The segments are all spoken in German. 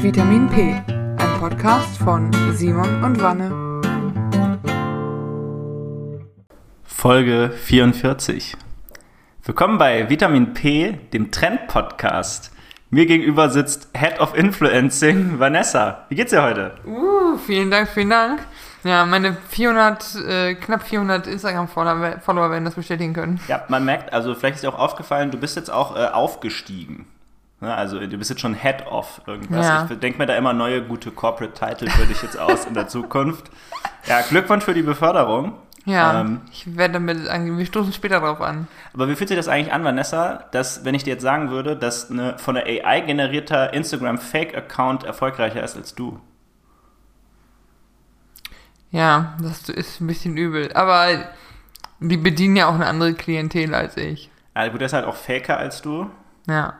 Vitamin P, ein Podcast von Simon und Wanne. Folge 44. Willkommen bei Vitamin P, dem Trend-Podcast. Mir gegenüber sitzt Head of Influencing Vanessa. Wie geht's dir heute? Uh, vielen Dank, vielen Dank. Ja, meine 400, äh, knapp 400 Instagram-Follower werden das bestätigen können. Ja, man merkt, also vielleicht ist dir auch aufgefallen, du bist jetzt auch äh, aufgestiegen. Ja, also du bist jetzt schon Head of irgendwas. Ja. Ich denke mir da immer neue gute Corporate Title für dich jetzt aus in der Zukunft. Ja, Glückwunsch für die Beförderung. Ja, Ähm, ich werde damit angehen. Wir stoßen später drauf an. Aber wie fühlt sich das eigentlich an, Vanessa, dass, wenn ich dir jetzt sagen würde, dass eine von der AI generierter Instagram-Fake-Account erfolgreicher ist als du? Ja, das ist ein bisschen übel. Aber die bedienen ja auch eine andere Klientel als ich. Also gut, der ist halt auch faker als du. Ja,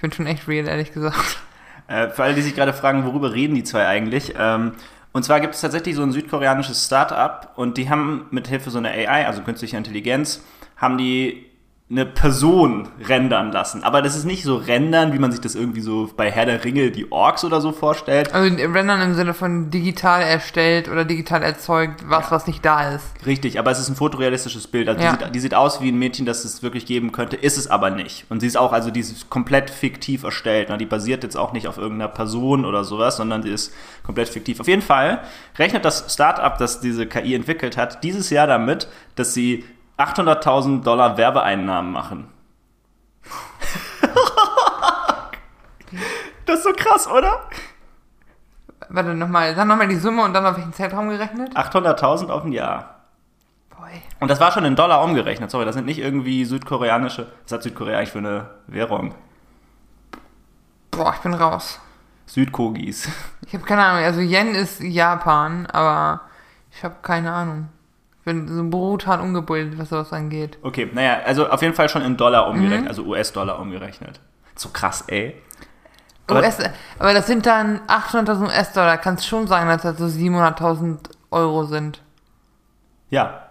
ich bin schon echt real, ehrlich gesagt. Äh, für alle, die sich gerade fragen, worüber reden die zwei eigentlich? Ähm, und zwar gibt es tatsächlich so ein südkoreanisches Start-up und die haben mit Hilfe so einer AI, also künstlicher Intelligenz, haben die eine Person rendern lassen. Aber das ist nicht so rendern, wie man sich das irgendwie so bei Herr der Ringe, die Orks oder so vorstellt. Also rendern im Sinne von digital erstellt oder digital erzeugt, was, was nicht da ist. Richtig, aber es ist ein fotorealistisches Bild. Also Ja. die, sieht, die sieht aus wie ein Mädchen, das es wirklich geben könnte, ist es aber nicht. Und sie ist auch, also die ist komplett fiktiv erstellt. Ne? Die basiert jetzt auch nicht auf irgendeiner Person oder sowas, sondern die ist komplett fiktiv. Auf jeden Fall rechnet das Startup, das diese KI entwickelt hat, dieses Jahr damit, dass sie 800.000 Dollar Werbeeinnahmen machen. das ist so krass, oder? Warte nochmal, dann nochmal die Summe und dann auf welchen Zeitraum gerechnet? 800.000 auf ein Jahr. Boy. Und das war schon in Dollar umgerechnet. Sorry, das sind nicht irgendwie südkoreanische. Was hat Südkorea eigentlich für eine Währung? Boah, ich bin raus. Südkogis. Ich habe keine Ahnung. Also Yen ist Japan, aber ich habe keine Ahnung. Ich bin so brutal ungebildet, was sowas angeht. Okay, naja, also auf jeden Fall schon in Dollar umgerechnet, Mhm. also US-Dollar umgerechnet. So krass, ey. Aber- US, aber das sind dann 800.000 US-Dollar. Kann es schon sein, dass das so 700.000 Euro sind. Ja.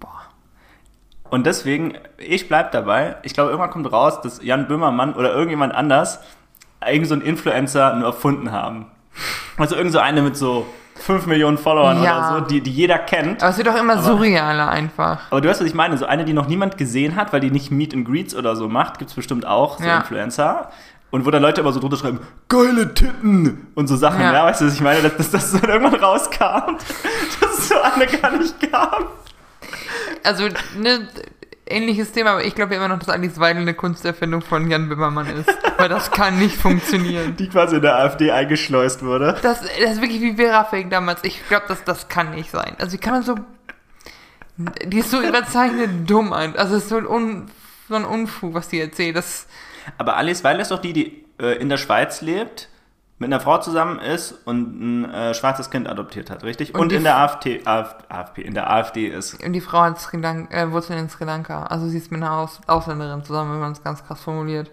Boah. Und deswegen, ich bleib dabei. Ich glaube, irgendwann kommt raus, dass Jan Böhmermann oder irgendjemand anders irgend so einen Influencer nur erfunden haben. Also irgend so eine mit so 5 Millionen Followern Ja. oder so, die, die jeder kennt. Aber es wird doch immer Aber- surrealer einfach. Aber du weißt, was ich meine? So eine, die noch niemand gesehen hat, weil die nicht Meet and Greets oder so macht, gibt's bestimmt auch, so Ja. Influencer. Und wo dann Leute immer so drunter schreiben, geile Titten und so Sachen, ja, Ja. weißt du, was ich meine? Dass, dass das dann irgendwann rauskam, dass es so eine gar nicht gab. Also, ne, ähnliches Thema, aber ich glaube ja immer noch, dass Alice Weidel eine Kunsterfindung von Jan Böhmermann ist. Weil das kann nicht funktionieren. Die quasi in der AfD eingeschleust wurde. Das, das ist wirklich wie Vera Fake damals. Ich glaube, das, das kann nicht sein. Also, wie kann man so. Die ist so überzeichnet dumm. ein- Also, es ist so ein, Un, so ein Unfug, was die erzählt. Das, Aber Alice Weil ist doch die, die äh, in der Schweiz lebt, mit einer Frau zusammen ist und ein äh, schwarzes Kind adoptiert hat, richtig? Und, Und in der AfD, AfD, AfD, in der AfD ist. und die Frau hat Sri Lanka, äh, Wurzeln in Sri Lanka. Also, sie ist mit einer Aus, Ausländerin zusammen, wenn man es ganz krass formuliert.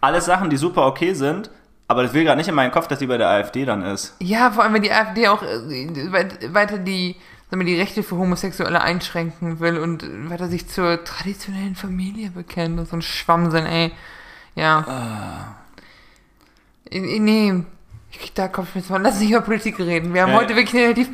Alles Sachen, die super okay sind, aber das will gerade nicht in meinen Kopf, dass die bei der AfD dann ist. Ja, vor allem, wenn die AfD auch äh, weit- weiter die, sagen wir, die Rechte für Homosexuelle einschränken will und weiter sich zur traditionellen Familie bekennt und so ein Schwammsinn, ey. Ja. Äh, Nee, ich krieg da Kopfschmerzen. von. Lass uns nicht über Politik reden. Wir haben Ja. heute wirklich eine relativ,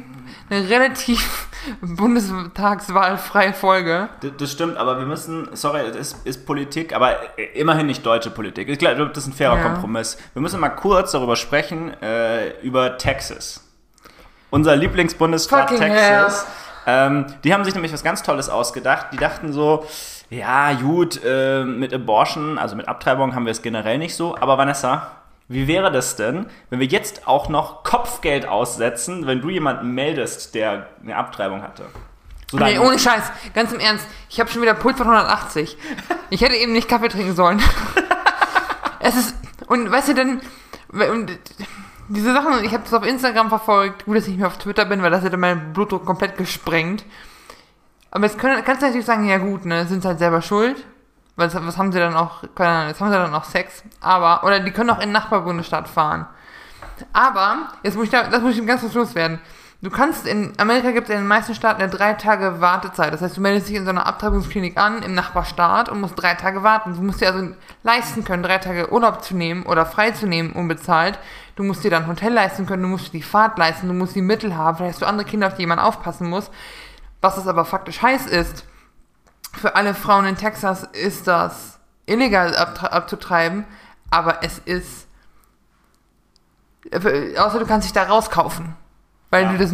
eine relativ bundestagswahlfreie Folge. Das, das stimmt, aber wir müssen, sorry, es ist, ist Politik, aber immerhin nicht deutsche Politik. Ich glaube, das ist ein fairer Ja. Kompromiss. Wir müssen mal kurz darüber sprechen, äh, über Texas. Unser Lieblingsbundesstaat Fucking Texas. Ähm, die haben sich nämlich was ganz Tolles ausgedacht. Die dachten so, ja, gut, äh, mit Abortion, also mit Abtreibung haben wir es generell nicht so. Aber Vanessa, wie wäre das denn, wenn wir jetzt auch noch Kopfgeld aussetzen, wenn du jemanden meldest, der eine Abtreibung hatte? So Nee, ohne Scheiß. Ganz im Ernst. Ich habe schon wieder Puls von 180. Ich hätte eben nicht Kaffee trinken sollen. es ist. Und weißt du denn. Diese Sachen, ich habe das auf Instagram verfolgt. Gut, dass ich nicht mehr auf Twitter bin, weil das hätte meinen Blutdruck komplett gesprengt. Aber jetzt können, kannst du natürlich sagen, ja gut, ne, sind halt selber schuld. Das- was haben sie dann auch, keine Ahnung, jetzt haben sie dann auch Sex. Aber, oder die können auch in Nachbarbundesstaat fahren. Aber, jetzt muss ich da, das muss ich ganz kurz loswerden. Du kannst in Amerika gibt es in den meisten Staaten eine drei Tage Wartezeit. Das heißt, du meldest dich in so einer Abtreibungsklinik an im Nachbarstaat und musst drei Tage warten. Du musst dir also leisten können, drei Tage Urlaub zu nehmen oder frei zu nehmen, unbezahlt. Du musst dir dann Hotel leisten können, du musst dir die Fahrt leisten, du musst die Mittel haben, vielleicht hast du andere Kinder, auf die jemand aufpassen muss. Was das aber faktisch heiß ist, für alle Frauen in Texas ist das illegal abzutreiben, aber es ist. äh, Außer du kannst dich da rauskaufen. Weil Ja. du das.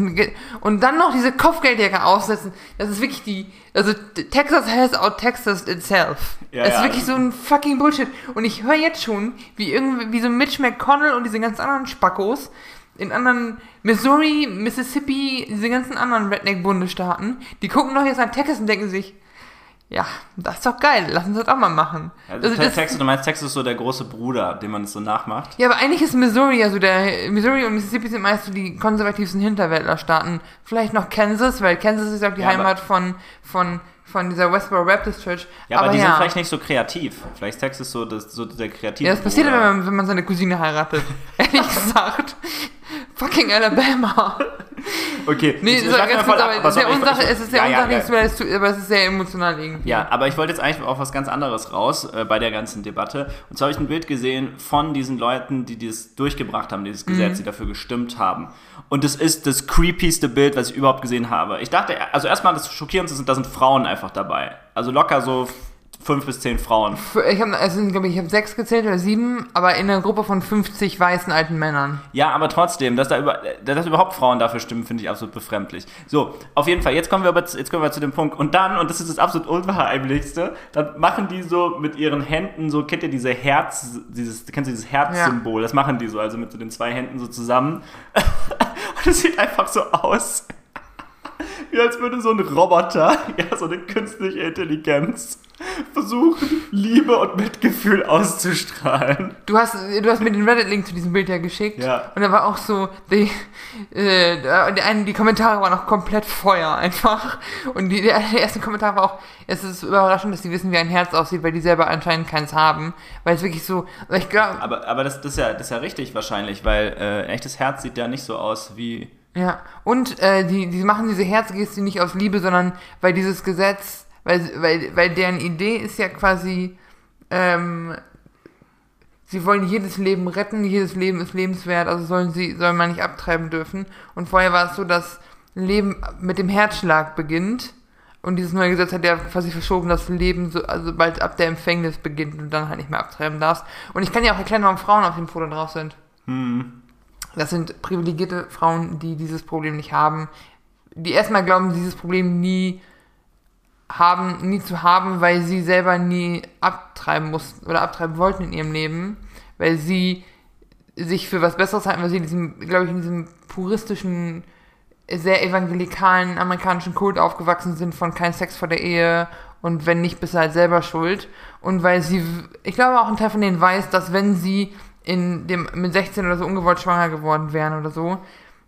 Und dann noch diese Kopfgeldjäger aufsetzen. Das ist wirklich die. Also Texas has out Texas itself. Ja, das ist ja. wirklich so ein fucking Bullshit. Und ich höre jetzt schon, wie irgendwie, wie so Mitch McConnell und diese ganzen anderen Spackos in anderen Missouri, Mississippi, diese ganzen anderen Redneck-Bundesstaaten, die gucken doch jetzt nach Texas und denken sich, ja, das ist doch geil, lass uns das auch mal machen. Also, Also Texas, du meinst, Texas ist so der große Bruder, dem man es so nachmacht. ja, aber eigentlich ist Missouri, also der Missouri und Mississippi sind meist so die konservativsten Hinterwäldlerstaaten. Vielleicht noch Kansas, weil Kansas ist auch die Ja, aber- Heimat von, von, von dieser Westboro Baptist Church. Ja, aber, die sind vielleicht nicht so kreativ. Vielleicht ist Texas so, das, so der kreative Ja, das passiert, Bruder. wenn man, wenn man seine Cousine heiratet. Ehrlich gesagt. Fucking Alabama. Okay, Nee, ich- so, sag voll ab, aber sehr ich- es ist sehr ja, unsachlich, ja. weil es- aber es ist sehr emotional irgendwie. Ja, aber ich wollte jetzt eigentlich auf was ganz anderes raus äh, bei der ganzen Debatte. Und zwar habe ich ein Bild gesehen von diesen Leuten, die das durchgebracht haben, dieses Gesetz, die dafür gestimmt haben. Und es ist das creepyste Bild, was ich überhaupt gesehen habe. Ich dachte, also erstmal das Schockierendste sind, da sind Frauen einfach dabei. Also locker so fünf bis zehn Frauen. Ich habe, also, glaube ich, ich habe sechs gezählt oder sieben, aber in einer Gruppe von 50 weißen alten Männern. Ja, aber trotzdem, dass da über, dass überhaupt Frauen dafür stimmen, finde ich absolut befremdlich. So, auf jeden Fall, jetzt kommen wir aber zu, jetzt kommen wir zu dem Punkt. Und dann, und das ist das absolut unheimlichste, dann machen die so mit ihren Händen so, kennt ihr diese Herz, dieses, kennst du dieses Herzsymbol? Das machen die so, also mit so den zwei Händen so zusammen. und es sieht einfach so aus, wie als würde so ein Roboter, ja, so eine künstliche Intelligenz, versuchen, Liebe und Mitgefühl auszustrahlen. Du hast, du hast mir den Reddit-Link zu diesem Bild ja geschickt. Ja. Und da war auch so, die, äh, die, einen, die Kommentare waren auch komplett Feuer einfach. Und die, der, erste Kommentar war auch, es ist überraschend, dass die wissen, wie ein Herz aussieht, weil die selber anscheinend keins haben. Weil es wirklich so, also ich glaube, Aber, aber das, das, ist ja, das ist ja richtig wahrscheinlich, weil äh, ein echtes Herz sieht ja nicht so aus wie. Ja, und äh, die, die machen diese Herzgeste nicht aus Liebe, sondern weil dieses Gesetz, weil, weil, weil deren Idee ist ja quasi, ähm, sie wollen jedes Leben retten, jedes Leben ist lebenswert, also sollen sie, soll man nicht abtreiben dürfen. Und vorher war es so, dass Leben mit dem Herzschlag beginnt. Und dieses neue Gesetz hat ja quasi verschoben, dass Leben so, also bald ab der Empfängnis beginnt und dann halt nicht mehr abtreiben darfst. Und ich kann ja auch erklären, warum Frauen auf dem Foto drauf sind. Das sind privilegierte Frauen, die dieses Problem nicht haben, die erstmal glauben, dieses Problem nie haben, nie zu haben, weil sie selber nie abtreiben mussten oder abtreiben wollten in ihrem Leben, weil sie sich für was Besseres halten, weil sie diesem, glaube ich, in diesem puristischen, sehr evangelikalen amerikanischen Kult aufgewachsen sind von kein Sex vor der Ehe und wenn nicht, bist du halt selber schuld. Und weil sie, ich glaube auch ein Teil von denen weiß, dass wenn sie in dem, mit 16 oder so ungewollt schwanger geworden wären oder so,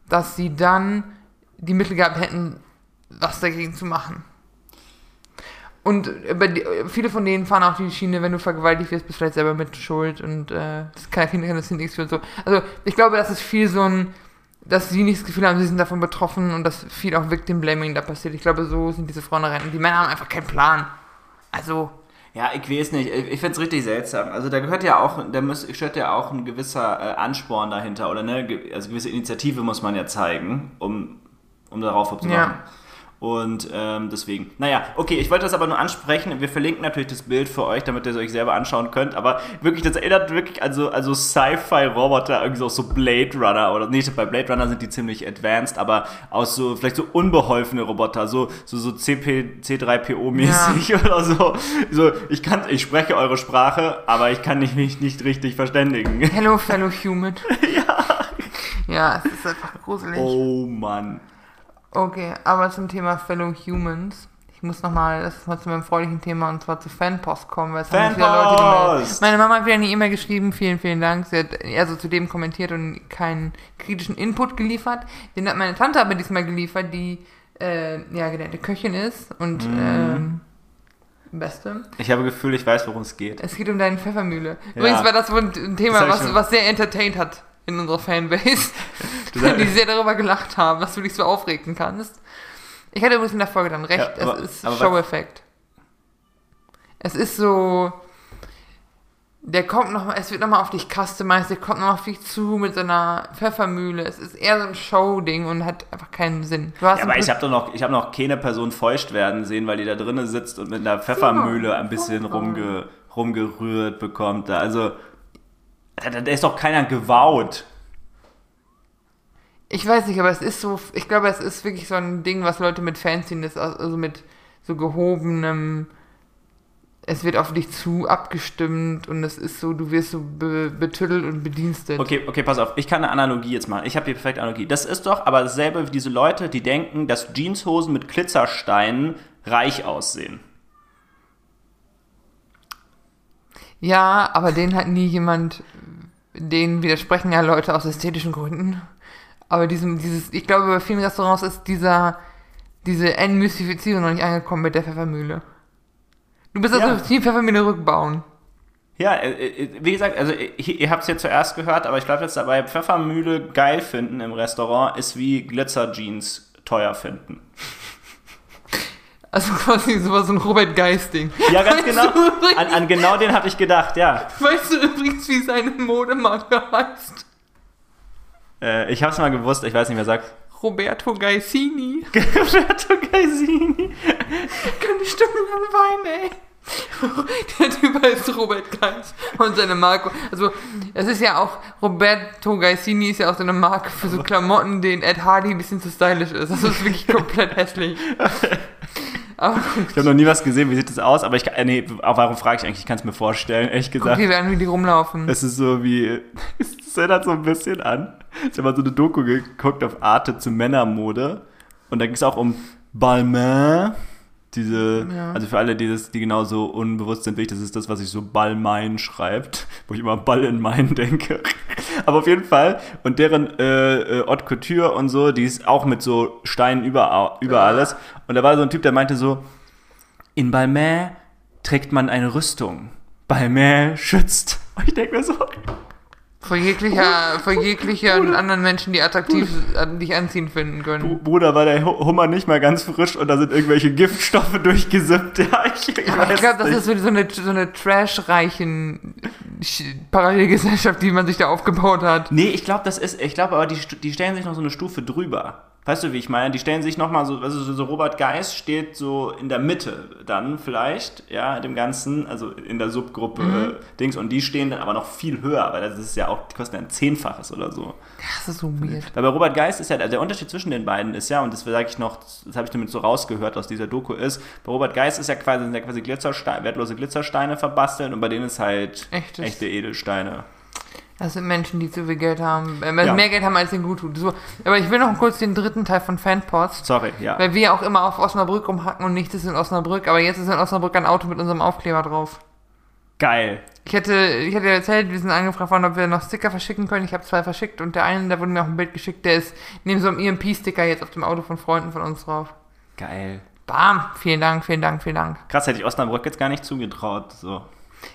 dass sie dann die Mittel gehabt hätten, was dagegen zu machen. Und über die, viele von denen fahren auch die Schiene, wenn du vergewaltigt wirst, bist du vielleicht selber mit schuld und äh, das kann Kinder kann das sind nichts für und so. Also ich glaube, das ist viel so ein, dass sie nicht das Gefühl haben, sie sind davon betroffen und dass viel auch Victim Blaming da passiert. Ich glaube, so sind diese Frauen da rein. Und die Männer haben einfach keinen Plan. Also, Ja, ich weiß nicht. Ich, ich finde es richtig seltsam. Also da gehört ja auch, da muss, gehört ja auch ein gewisser äh, Ansporn dahinter oder ne, also gewisse Initiative muss man ja zeigen, um, um darauf zu Ja. Und ähm, deswegen, naja, okay, ich wollte das aber nur ansprechen. Wir verlinken natürlich das Bild für euch, damit ihr es euch selber anschauen könnt. Aber wirklich, das erinnert wirklich an so, an so Sci-Fi-Roboter, irgendwie so, so Blade Runner oder nicht, bei Blade Runner sind die ziemlich advanced, aber aus so, vielleicht so unbeholfene Roboter, so, so, so CP, C3PO-mäßig oder so. So, ich kann, ich spreche eure Sprache, aber ich kann mich nicht, nicht richtig verständigen. hello fellow human. ja. Ja, es ist einfach gruselig. Oh Mann. Okay, aber zum Thema Fellow Humans. Ich muss nochmal, das ist mal zu meinem freundlichen Thema und zwar zu Fanpost kommen, weil es haben wieder Leute gemeldet. Meine Mama hat wieder eine E-Mail geschrieben, vielen, vielen Dank. Sie hat also zu dem kommentiert und keinen kritischen Input geliefert. Den hat meine Tante aber diesmal geliefert, die äh, ja gelernte Köchin ist und Mhm. ähm, Beste. Ich habe Gefühl, ich weiß, worum es geht. Es geht um deine Pfeffermühle. Übrigens Ja. war das wohl ein Thema, Das was, was sehr entertained hat in unserer Fanbase. die sehr darüber gelacht haben, dass du dich so aufregen kannst. Ich hatte übrigens in der Folge dann recht, Ja, aber- es ist was- Show-Effekt. Es ist so, der kommt noch, es wird nochmal auf dich customized, der kommt nochmal auf dich zu mit so einer Pfeffermühle. Es ist eher so ein Show-Ding und hat einfach keinen Sinn. Ja, aber ich habe doch noch, ich habe noch keine Person feucht werden sehen, weil die da drinnen sitzt und mit einer Pfeffermühle ein bisschen rumge, rumgerührt bekommt. Also, da, da ist doch keiner gewaut. Ich weiß nicht, aber es ist so, ich glaube, es ist wirklich so ein Ding, was Leute mit Fancy ist, also mit so gehobenem, es wird auf dich zu abgestimmt und es ist so, du wirst so be betüttelt und bedienstet. Okay, okay, pass auf. Ich kann eine Analogie jetzt machen. Ich habe die perfekte Analogie. Das ist doch aber dasselbe wie diese Leute, die denken, dass Jeanshosen mit Glitzersteinen reich aussehen. Ja, aber denen hat nie jemand, denen widersprechen ja Leute aus ästhetischen Gründen. Aber diesem, dieses, ich glaube, bei vielen Restaurants ist dieser, diese Entmystifizierung noch nicht angekommen mit der Pfeffermühle. Du bist also Ja. Team Pfeffermühle rückbauen. Ja, äh, äh, wie gesagt, also ich, ihr habt es ja zuerst gehört, aber ich glaube jetzt dabei Pfeffermühle geil finden im Restaurant ist wie Glitzerjeans teuer finden. Also quasi sowas, so ein Robert Geist-Ding. Ja, ganz Weißt genau. übrigens- An, an genau den hatte ich gedacht, ja. Weißt du übrigens, wie seine Modemarke heißt? Äh, ich hab's mal gewusst, ich weiß nicht, wer sagt. Roberto Gaisini. Roberto Gaisini. Kann die stundenlang weinen, ey. Der Typ heißt Robert Geis und seine Marke. Also, es ist ja auch, Roberto Gaisini ist ja auch so eine Marke für so Klamotten, denen Ed Hardy ein bisschen zu stylisch ist. Das ist wirklich komplett hässlich. Aber Ich habe noch nie was gesehen, wie sieht das aus? Aber ich kann, äh, nee, warum frage ich eigentlich? Ich kann es mir vorstellen, ehrlich guck gesagt. dir an, wie die rumlaufen. Es ist so wie, es erinnert so ein bisschen an. Ich habe mal so eine Doku geguckt auf Arte zu Männermode. Und da ging es auch um Balmain. Diese, Ja. also für alle, die, das, die genau so unbewusst sind, das ist das, was sich so Ballmein schreibt, wo ich immer Ball in Main denke. Aber auf jeden Fall. Und deren äh, äh, Haute Couture und so, die ist auch mit so Steinen über, über alles. Und da war so ein Typ, der meinte so, in Balmain trägt man eine Rüstung. Balmain schützt. Und ich denke mir so, Vor jeglicher, vor jeglicher anderen Menschen, die attraktiv an dich anziehen finden können. Bruder, war der Hu- Hummer nicht mal ganz frisch und da sind irgendwelche Giftstoffe durchgesippt. Ja, ich, ich, ich glaube, das ist so eine, so eine trash-reichen Sch- Parallelgesellschaft, die man sich da aufgebaut hat. Nee, ich glaube, das ist, ich glaube aber, die, die stellen sich noch so eine Stufe drüber. Weißt du, wie ich meine? Die stellen sich nochmal so, also so Robert Geis steht so in der Mitte dann vielleicht, ja, dem Ganzen, also in der Subgruppe Mhm. äh, Dings und die stehen dann aber noch viel höher, weil das ist ja auch, die kosten ja ein Zehnfaches oder so. Das ist so weird. Weil bei Robert Geist ist ja, der Unterschied zwischen den beiden ist ja, und das sage ich noch, das habe ich damit so rausgehört aus dieser Doku, ist, bei Robert Geist ist ja quasi, sind ja quasi Glitzersteine, wertlose Glitzersteine verbastelt und bei denen ist halt Echtes. echte Edelsteine. Das sind Menschen, die zu viel Geld haben, äh, Ja. mehr Geld haben, als ihnen gut tut. So, aber ich will noch kurz den dritten Teil von Fanpost, Sorry, ja. weil wir auch immer auf Osnabrück rumhacken und nichts ist in Osnabrück, aber jetzt ist in Osnabrück ein Auto mit unserem Aufkleber drauf. Geil. Ich hätte, ich hätte erzählt, wir sind angefragt worden, ob wir noch Sticker verschicken können. Ich habe zwei verschickt und der eine, da wurde mir auch ein Bild geschickt, der ist neben so einem EMP-Sticker jetzt auf dem Auto von Freunden von uns drauf. Geil. Bam! Vielen Dank, vielen Dank, vielen Dank. Krass, hätte ich Osnabrück jetzt gar nicht zugetraut. So.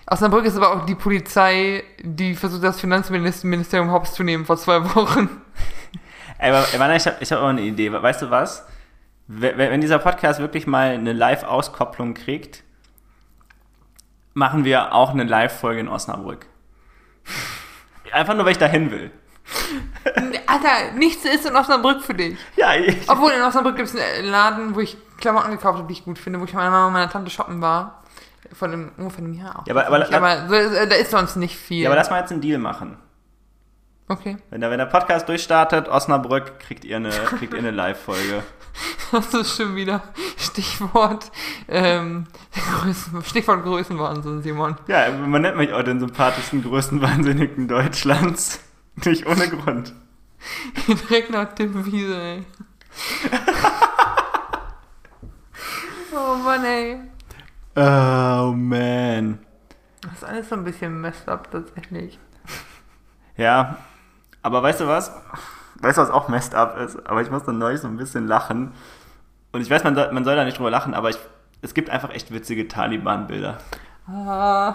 Osnabrück ist aber auch die Polizei, die versucht, das Finanzministerium hops zu nehmen vor zwei Wochen. Ey, Mann, ich habe ich hab auch eine Idee. Weißt du was? Wenn, wenn dieser Podcast wirklich mal eine Live-Auskopplung kriegt, machen wir auch eine Live-Folge in Osnabrück. Einfach nur, weil ich dahin will. Alter, nichts ist in Osnabrück für dich. Ja, ich, Obwohl, in Osnabrück gibt es einen Laden, wo ich Klamotten gekauft habe, die ich gut finde, wo ich mit meiner Mama und meiner Tante shoppen war. Von einem, ungefähr einem Jahr auch. Ja, aber- aber- aber äh, da ist sonst nicht viel. ja, aber lass mal jetzt einen Deal machen. okay. Wenn der, wenn der Podcast durchstartet, Osnabrück, kriegt ihr eine, kriegt ihr eine Live-Folge. Das ist schon wieder Stichwort, ähm, Größen, Stichwort Größenwahnsinn, Simon. Ja, man nennt mich auch den sympathischsten, größten Wahnsinnigen Deutschlands. Nicht ohne Grund. Direkt nach dem Wiese, ey. oh Mann, ey. Oh, man. Das ist alles so ein bisschen messed up, tatsächlich. Ja, aber weißt du was? Weißt du, was auch messed up ist? Aber ich muss dann neulich so ein bisschen lachen. Und ich weiß, man soll, man soll da nicht drüber lachen, aber ich, es gibt einfach echt witzige Taliban-Bilder. Ah.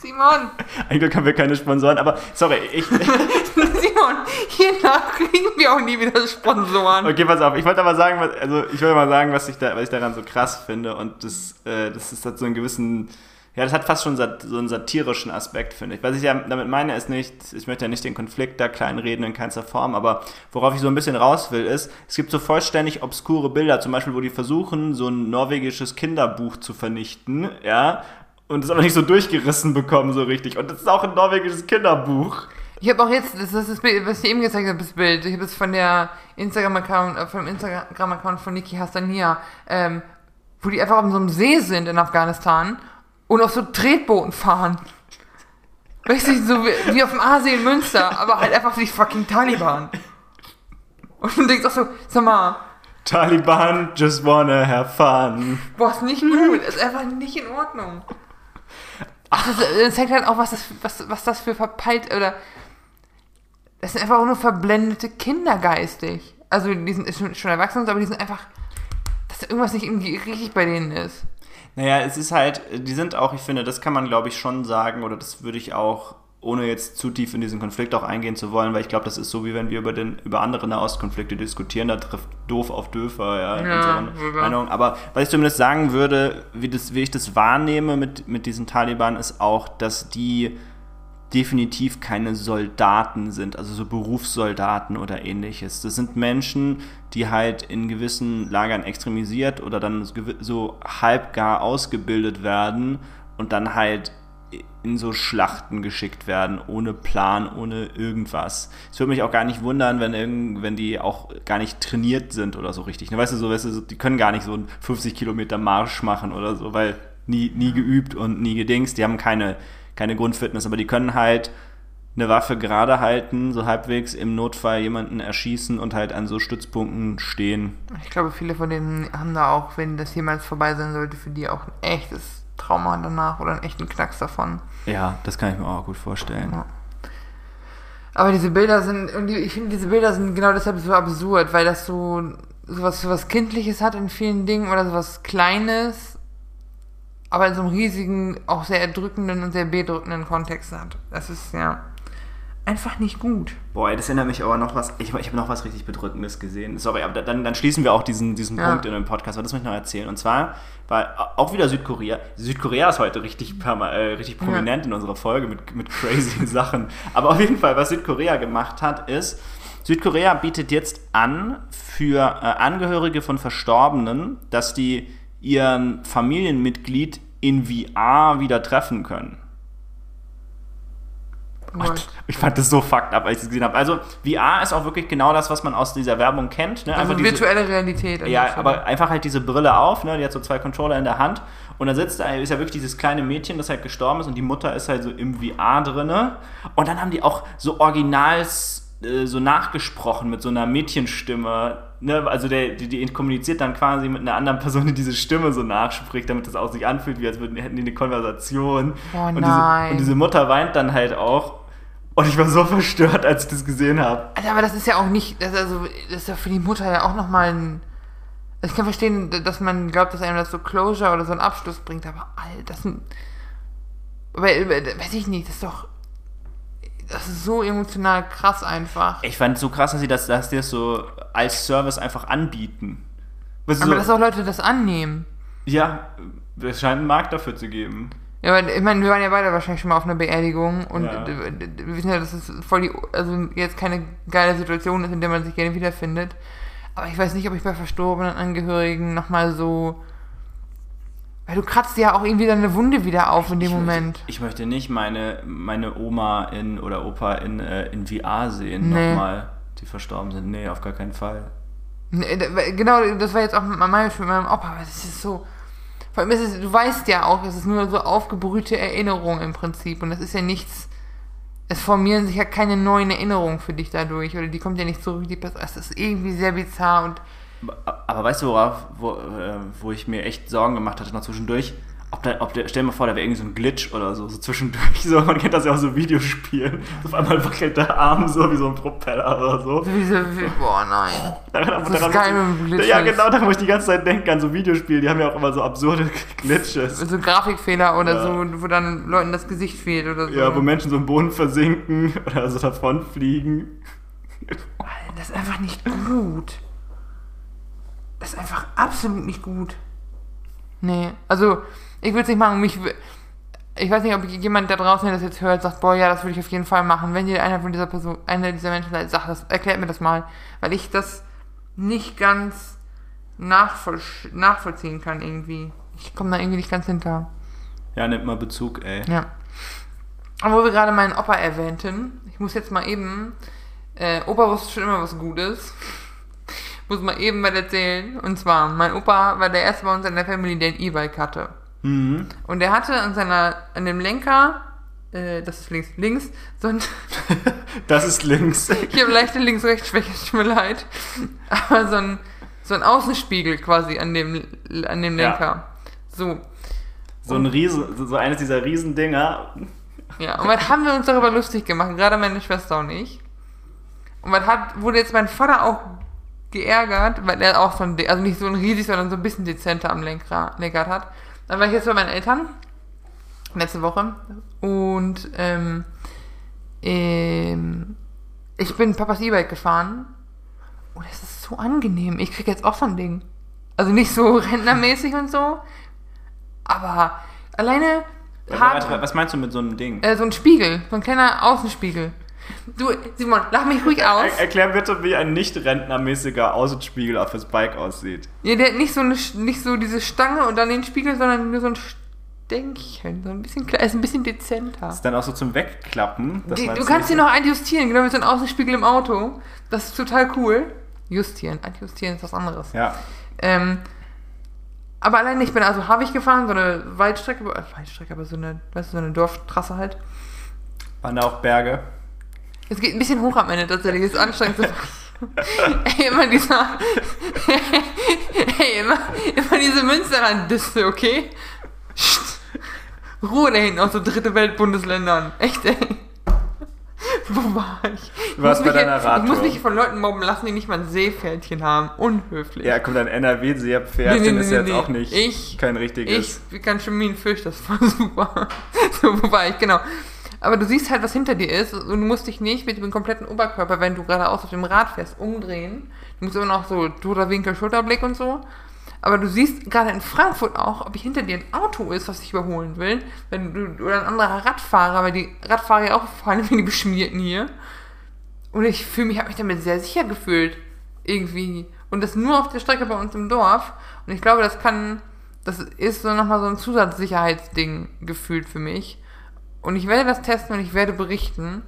Simon! Eigentlich haben wir keine Sponsoren, aber sorry, ich. Simon, hiernach kriegen wir auch nie wieder Sponsoren. Okay, pass auf, ich wollte aber sagen, was, also ich wollte mal sagen, was ich, da, was ich daran so krass finde und das, äh, das ist hat so einen gewissen, ja, das hat fast schon so einen satirischen Aspekt, finde ich. Was ich ja damit meine, ist nicht, ich möchte ja nicht den Konflikt da kleinreden in keinster Form, aber worauf ich so ein bisschen raus will, ist, es gibt so vollständig obskure Bilder, zum Beispiel, wo die versuchen, so ein norwegisches Kinderbuch zu vernichten, ja, und es aber nicht so durchgerissen bekommen, so richtig. Und das ist auch ein norwegisches Kinderbuch. Ich habe auch jetzt, das ist das Bild, was ich eben gezeigt habe, das Bild. Ich habe es von der Instagram-Account, äh, vom Instagram-Account von Niki Hassania, ähm, wo die einfach auf so einem See sind in Afghanistan und auf so Tretbooten fahren. Richtig, so wie, wie auf dem Aasee in Münster, aber halt einfach die fucking Taliban. Und du denkst auch so, sag mal, Taliban just wanna have fun. boah, ist nicht gut, ist einfach nicht in Ordnung. Ach, das, das zeigt halt auch, was das, was, was das für verpeilt, oder, das sind einfach auch nur verblendete Kinder geistig. Also, die sind schon, schon erwachsen, aber die sind einfach, dass irgendwas nicht irgendwie richtig bei denen ist. Naja, es ist halt, die sind auch, ich finde, das kann man glaube ich schon sagen, oder das würde ich auch, ohne jetzt zu tief in diesen Konflikt auch eingehen zu wollen, weil ich glaube, das ist so, wie wenn wir über, den, über andere Nahostkonflikte diskutieren, da trifft doof auf Döfer, ja, Ja. Meinungen. Aber was ich zumindest sagen würde, wie, das, wie ich das wahrnehme mit, mit diesen Taliban, ist auch, dass die definitiv keine Soldaten sind, also so Berufssoldaten oder ähnliches. Das sind Menschen, die halt in gewissen Lagern extremisiert oder dann so halbgar ausgebildet werden und dann halt in so Schlachten geschickt werden, ohne Plan, ohne irgendwas. Es würde mich auch gar nicht wundern, wenn, irgend, wenn die auch gar nicht trainiert sind oder so richtig. Ne, Weißt du, so, weißt du, die können gar nicht so einen 50 Kilometer Marsch machen oder so, weil nie, nie geübt und nie gedingst. Die haben keine, keine Grundfitness, aber die können halt eine Waffe gerade halten, so halbwegs im Notfall jemanden erschießen und halt an so Stützpunkten stehen. Ich glaube, viele von denen haben da auch, wenn das jemals vorbei sein sollte, für die auch ein echtes Trauma danach oder einen echten Knacks davon. Ja, das kann ich mir auch gut vorstellen. Ja. Aber diese Bilder sind, und ich finde, diese Bilder sind genau deshalb so absurd, weil das so sowas, sowas Kindliches hat in vielen Dingen oder sowas Kleines, aber in so einem riesigen, auch sehr erdrückenden und sehr bedrückenden Kontext hat. Das ist ja einfach nicht gut. Boah, das erinnert mich aber noch was. Ich, ich habe noch was richtig Bedrückendes gesehen. Sorry, aber dann, dann schließen wir auch diesen, diesen Ja. Punkt in dem Podcast. Aber das möchte ich noch erzählen. Und zwar war auch wieder Südkorea. Südkorea ist heute richtig, äh, richtig prominent in unserer Folge mit, mit crazy Sachen. Aber auf jeden Fall, was Südkorea gemacht hat, ist, Südkorea bietet jetzt an für äh, Angehörige von Verstorbenen, dass die ihren Familienmitglied in VR wieder treffen können. Ich fand das so fucked up, als ich das gesehen habe. Also, VR ist auch wirklich genau das, was man aus dieser Werbung kennt. Ne? Also diese, virtuelle Realität. ja, Stelle. aber einfach halt diese Brille auf, ne? Die hat so zwei Controller in der Hand. Und da sitzt da, ist ja wirklich dieses kleine Mädchen, das halt gestorben ist und die Mutter ist halt so im VR drinne. Und dann haben die auch so Originals äh, so nachgesprochen mit so einer Mädchenstimme. Ne? Also der, die, die kommuniziert dann quasi mit einer anderen Person, die diese Stimme so nachspricht, damit das auch sich anfühlt, wie als würden, hätten die eine Konversation. Oh und, diese, und diese Mutter weint dann halt auch. Und ich war so verstört, als ich das gesehen habe. Alter, aber das ist ja auch nicht, das ist, also, das ist ja für die Mutter ja auch nochmal ein. Also ich kann verstehen, dass man glaubt, dass einem das so Closure oder so einen Abschluss bringt, aber Alter, das sind. Aber, weiß ich nicht, das ist doch. Das ist so emotional krass einfach. Ich fand es so krass, dass sie das, dass die das so als Service einfach anbieten. Weißt du, Aber so, dass auch Leute das annehmen. ja, es scheint einen Markt dafür zu geben. Ja, aber ich meine, wir waren ja beide wahrscheinlich schon mal auf einer Beerdigung und Ja. wir wissen ja, dass es voll die, also jetzt keine geile Situation ist, in der man sich gerne wiederfindet. Aber ich weiß nicht, ob ich bei verstorbenen Angehörigen nochmal so. Weil du kratzt ja auch irgendwie deine Wunde wieder auf in dem ich Moment. Möchte, ich möchte nicht meine, meine Oma in oder Opa in, äh, in VR sehen, Nee. nochmal, die verstorben sind. Nee, auf gar keinen Fall. Nee, Genau, das war jetzt auch meinem Beispiel mit meinem Opa, aber das ist so. Vor allem ist es, du weißt ja auch, es ist nur so aufgebrühte Erinnerung im Prinzip und das ist ja nichts. Es formieren sich ja keine neuen Erinnerungen für dich dadurch oder die kommt ja nicht zurück. Die Person, ist irgendwie sehr bizarr und Aber, aber weißt du, worauf, wo, äh, wo ich mir echt Sorgen gemacht hatte noch zwischendurch? Ob da, ob der, stell dir mal vor, da wäre irgendwie so ein Glitch oder so, so zwischendurch. So, man kennt das ja auch so Videospielen. Auf einmal wackelt der Arm so wie so ein Propeller oder so. Wie so, wie, boah, nein. Daran, Das ist geil mit dem Glitch Ja, genau, da muss ich die ganze Zeit denken an so Videospiele. Die haben ja auch immer so absurde Glitches. So Grafikfehler oder Ja. so, wo dann Leuten das Gesicht fehlt oder so. Ja, wo Menschen so im Boden versinken oder so davonfliegen. Alter, Das ist einfach nicht gut. Das ist einfach absolut nicht gut. Nee, also ich will es nicht machen. Mich, ich weiß nicht, ob jemand da draußen, der das jetzt hört, sagt, boah, ja, das würde ich auf jeden Fall machen. Wenn dir einer von dieser Person, einer dieser Menschen seid, sagt das, erklärt mir das mal, weil ich das nicht ganz nachvoll nachvollziehen kann irgendwie. Ich komme da irgendwie nicht ganz hinter. Ja, nimmt mal Bezug, ey. Ja. Aber wo wir gerade meinen Opa erwähnten, ich muss jetzt mal eben, äh, Opa wusste schon immer was Gutes. Muss mal eben was erzählen. Und zwar, mein Opa war der erste bei uns in der Family, der ein E-Bike hatte. Mhm. Und der hatte an seiner, an dem Lenker, äh, das ist links, links, so ein, Das ist links. ich habe leichte Links-Rechts-Schwäche, tut mir leid. Aber so ein, so ein Außenspiegel quasi an dem, an dem Ja. Lenker. So. So ein Riesen, so- so eines dieser Riesendinger. Ja, und was haben wir uns darüber lustig gemacht, gerade meine Schwester und ich. Und was hat, wurde jetzt mein Vater auch geärgert, weil er auch so ein, also nicht so ein riesig, sondern so ein bisschen dezenter am Lenkrad, Lenkrad hat. Dann war ich jetzt bei meinen Eltern, letzte Woche, und ähm, ähm, ich bin Papas E-Bike gefahren und es ist so angenehm. Ich krieg jetzt auch so ein Ding. Also nicht so rentnermäßig und so, aber alleine warte, was meinst du mit so einem Ding? äh, so ein Spiegel, so ein kleiner Außenspiegel. Du, Simon, lach mich ruhig aus. Er, erklär bitte, wie ein nicht rentnermäßiger Außenspiegel auf das Bike aussieht. Ja, der hat nicht so, eine, nicht so diese Stange und dann den Spiegel, sondern nur so ein Stänkchen. So ein bisschen ist ein bisschen dezenter. Ist dann auch so zum Wegklappen. Die, du kannst ihn noch einjustieren, genau wie so ein Außenspiegel im Auto. Das ist total cool. Justieren, einjustieren ist was anderes. Ja. Ähm, aber allein ich bin also Havig gefahren, so eine Weitstrecke, äh, Weitstrecke, aber so eine, weißt du, so eine Dorftrasse halt. Waren da auch Berge? Es geht ein bisschen hoch am Ende tatsächlich, ist anstrengend Ey, immer dieser. Ey, immer, immer diese Münsterland-Disse, okay? Psst. Ruhe da hinten aus so dritte Welt-Bundesländern. Echt, ey. Wo war ich? Du warst muss bei mich deiner hier- Ich muss Radtour. mich von Leuten mobben lassen, die nicht mal ein Seepferdchen haben. Unhöflich. Ja, kommt ein NRW-Seepferdchen, ist jetzt auch nicht Ich, kein richtiges. ich kann schon wie ein Fisch, das war super. so, wo war ich, genau. Aber du siehst halt, was hinter dir ist und du musst dich nicht mit dem kompletten Oberkörper, wenn du geradeaus auf dem Rad fährst, umdrehen. Du musst immer noch so toter Winkel, Schulterblick und so. Aber du siehst gerade in Frankfurt auch, ob hinter dir ein Auto ist, was dich überholen will. Wenn du, oder ein anderer Radfahrer, weil die Radfahrer ja auch vor allem wie die Beschmierten hier. Und ich fühle mich, habe mich damit sehr sicher gefühlt. Irgendwie. Und das nur auf der Strecke bei uns im Dorf. Und ich glaube, das kann, das ist so nochmal so ein Zusatzsicherheitsding gefühlt für mich. Und ich werde das testen und ich werde berichten.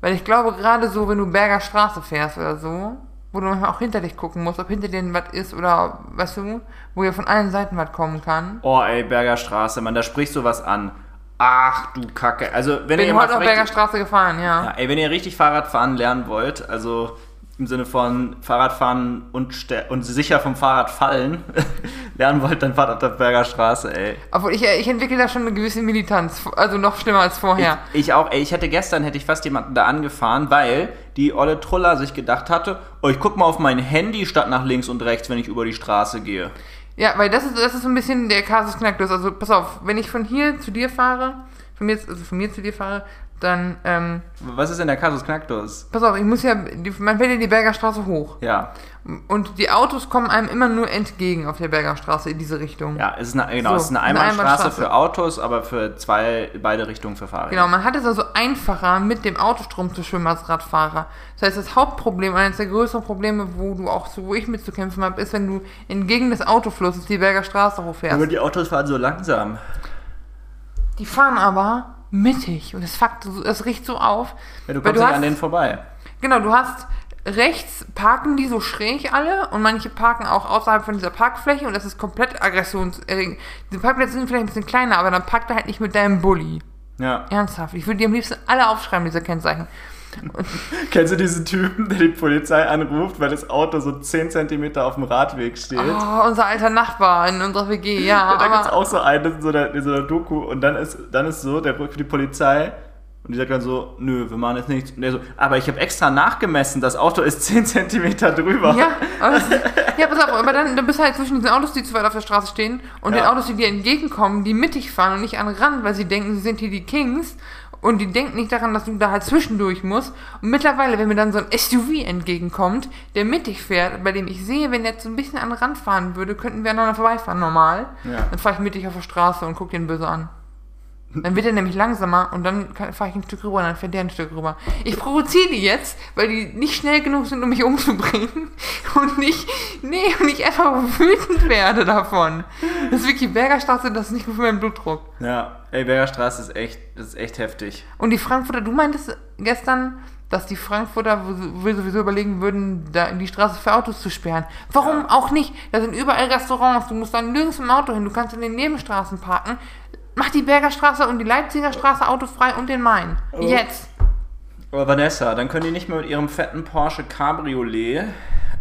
Weil ich glaube, gerade so, wenn du Berger Straße fährst oder so, wo du manchmal auch hinter dich gucken musst, ob hinter dir was ist oder, weißt du, wo ja von allen Seiten was kommen kann. Oh, ey, Berger Straße, Mann, da sprichst du was an. Ach, du Kacke. Also, wenn ihr Bin mal heute auf Berger Straße gefahren, ja. ja, ey, wenn ihr richtig Fahrrad fahren lernen wollt, also im Sinne von Fahrradfahren und, und sicher vom Fahrrad fallen lernen wollt, dann fahrt auf der Berger Straße, ey. Obwohl ich, ich entwickle da schon eine gewisse Militanz, also noch schlimmer als vorher. Ich, ich auch, ey, ich hätte gestern, hätte ich fast jemanden da angefahren, weil die olle Truller sich gedacht hatte, oh, ich guck mal auf mein Handy statt nach links und rechts, wenn ich über die Straße gehe. Ja, weil das ist, das ist so ein bisschen der Kasus Knacktus. Also pass auf, wenn ich von hier zu dir fahre, von mir, also von mir zu dir fahre, dann, ähm, Was ist denn der Kasus Knacktus? pass auf, ich muss ja, die, man fährt ja die Berger Straße hoch. Ja, Und die Autos kommen einem immer nur entgegen auf der Berger Straße in diese Richtung. ja, es ist eine, genau, So, es ist eine eine Einbahnstraße Einbahnstraße. für Autos, aber für zwei, beide Richtungen für Fahrräder. Genau, man hat es also einfacher, mit dem Autostrom zu schwimmen als Radfahrer. Das heißt, das Hauptproblem, eines der größeren Probleme, wo du auch so, wo ich mit zu kämpfen habe, ist, wenn du entgegen des Autoflusses die Berger Straße hochfährst. Aber die Autos fahren so langsam. Die fahren aber mittig und es fuckt, so- es riecht so auf. Ja, du kommst nicht hast, an denen vorbei. Genau, du hast rechts parken die so schräg alle und manche parken auch außerhalb von dieser Parkfläche und das ist komplett aggressionserregend. Die Parkplätze sind vielleicht ein bisschen kleiner, aber dann parkt er halt nicht mit deinem Bulli. Ja. Ernsthaft. Ich würde die am liebsten alle aufschreiben, diese Kennzeichen. Kennst du diesen Typen, der die Polizei anruft, weil das Auto so 10 cm auf dem Radweg steht? Oh, unser alter Nachbar in unserer WG, ja. Ja, da gibt es auch so einen in so, einer, in so einer Doku und dann ist, dann ist so, der ruft die Polizei und die sagt dann so, nö, wir machen jetzt nichts. Und der so, aber ich habe extra nachgemessen, das Auto ist 10 cm drüber. Ja, aber, das, ja, pass auf, aber dann, dann bist du halt zwischen diesen Autos, die zu weit auf der Straße stehen und Ja. den Autos, die dir entgegenkommen, die mittig fahren und nicht an den Rand, weil sie denken, sie sind hier die Kings und die denken nicht daran, dass du da halt zwischendurch musst. Und mittlerweile, wenn mir dann so ein SUV entgegenkommt, der mittig fährt, bei dem ich sehe, wenn der jetzt so ein bisschen an den Rand fahren würde, könnten wir aneinander vorbeifahren normal. Ja. Dann fahre ich mittig auf der Straße und guck den böse an. Dann wird er nämlich langsamer und dann fahre ich ein Stück rüber und dann fährt der ein Stück rüber. Ich provoziere die jetzt, weil die nicht schnell genug sind, um mich umzubringen und nicht, nee, und ich einfach wütend werde davon. Das ist wirklich Bergerstraße, das ist nicht gut für meinen Blutdruck. Ja, ey, Bergerstraße ist echt, das ist echt heftig. Und die Frankfurter, du meintest gestern, dass die Frankfurter sowieso überlegen würden, da die Straße für Autos zu sperren. Warum auch nicht? Da sind überall Restaurants, du musst dann nirgends im Auto hin, du kannst in den Nebenstraßen parken. Mach die Bergerstraße und die Leipziger Straße autofrei und den Main. Oh. Jetzt. Aber Vanessa, dann können die nicht mehr mit ihrem fetten Porsche Cabriolet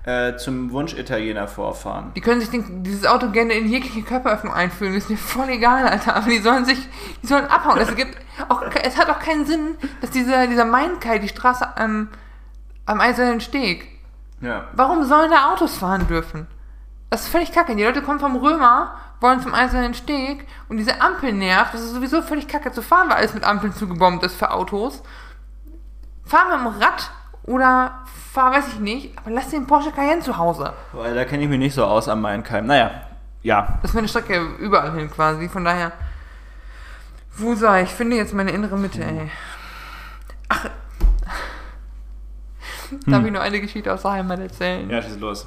äh, zum Wunsch-Italiener vorfahren. Die können sich den, dieses Auto gerne in jegliche Körperöffnung einführen. Ist mir voll egal, Alter. Aber die sollen sich, die sollen abhauen. Es gibt auch, es hat auch keinen Sinn, dass dieser, dieser Mainkai die Straße am, am Eisernen Steg. Ja. Warum sollen da Autos fahren dürfen? Das ist völlig kacke. Die Leute kommen vom Römer, wollen zum Eisernen Steg und diese Ampel nervt. Das ist sowieso völlig kacke zu fahren, weil alles mit Ampeln zugebombt ist für Autos. Fahr mit dem Rad oder fahr, weiß ich nicht, aber lass den Porsche Cayenne zu Hause. Weil da kenne ich mich nicht so aus am Mainkeim. Naja, ja. Das ist meine Strecke überall hin quasi. Von daher. Wo sei ich? Finde jetzt meine innere Mitte, ey. Ach. Darf ich nur eine Geschichte aus der Heimat erzählen? Ja, schieß los.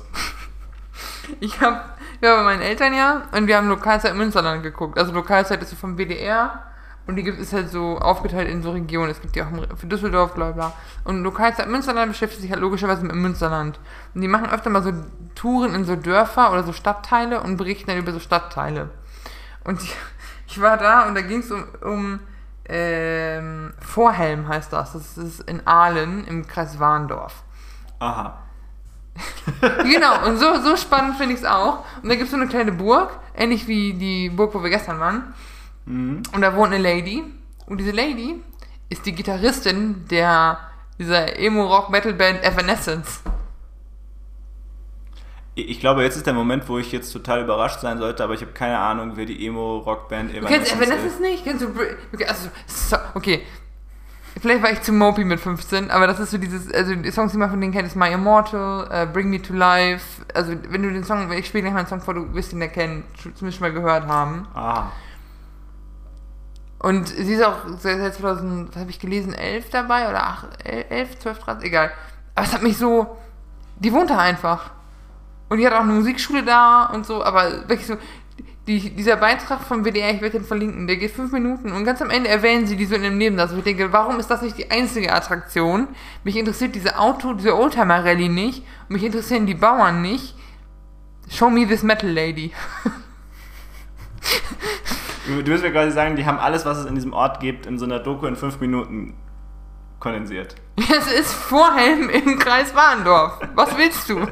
Ich habe ja, bei meinen Eltern ja und wir haben Lokalzeit Münsterland geguckt. Also Lokalzeit ist so vom WDR und die gibt es halt so aufgeteilt in so Regionen. Es gibt die auch im- für Düsseldorf, bla bla. Und Lokalzeit Münsterland beschäftigt sich halt logischerweise mit Münsterland. Und die machen öfter mal so Touren in so Dörfer oder so Stadtteile und berichten dann über so Stadtteile. Und ich, ich war da und da ging es um, um ähm, Vorhelm heißt das. Das ist in Aalen im Kreis Warndorf. Aha. Genau, und so, so spannend finde ich es auch. Und da gibt es so eine kleine Burg, ähnlich wie die Burg, wo wir gestern waren. Und da wohnt eine Lady. Und diese Lady ist die Gitarristin der dieser Emo-Rock-Metal-Band Evanescence. Ich glaube, jetzt ist der Moment, wo ich jetzt total überrascht sein sollte, aber ich habe keine Ahnung, wer die Emo-Rockband Du kennst Evanescence nicht? Kennst du... Okay, also, so, okay. Vielleicht war ich zu mopey mit 15, aber das ist so dieses, also die Songs, die man von denen kennt, ist My Immortal, äh, Bring Me to Life. Also wenn du den Song, ich spiele gleich mal einen Song vor, du wirst ihn erkennen, zumindest mal gehört haben. Ah. Und sie ist auch seit seit 2000, was habe ich gelesen, 11 dabei oder 8, 11, 12, 13, egal. Aber es hat mich so, die wohnt da einfach. Und die hat auch eine Musikschule da und so, aber wirklich so, die, dieser Beitrag vom WDR, ich werde den verlinken, der geht fünf Minuten und ganz am Ende erwähnen sie die so in dem Nebensatz. Und ich denke, warum ist das nicht die einzige Attraktion? Mich interessiert diese Auto, diese Oldtimer-Rallye nicht und mich interessieren die Bauern nicht. Show me this metal lady. Du, willst mir quasi sagen, die haben alles, was es in diesem Ort gibt, in so einer Doku in fünf Minuten kondensiert. Es ist Vorhelm im Kreis Warndorf. Was willst du?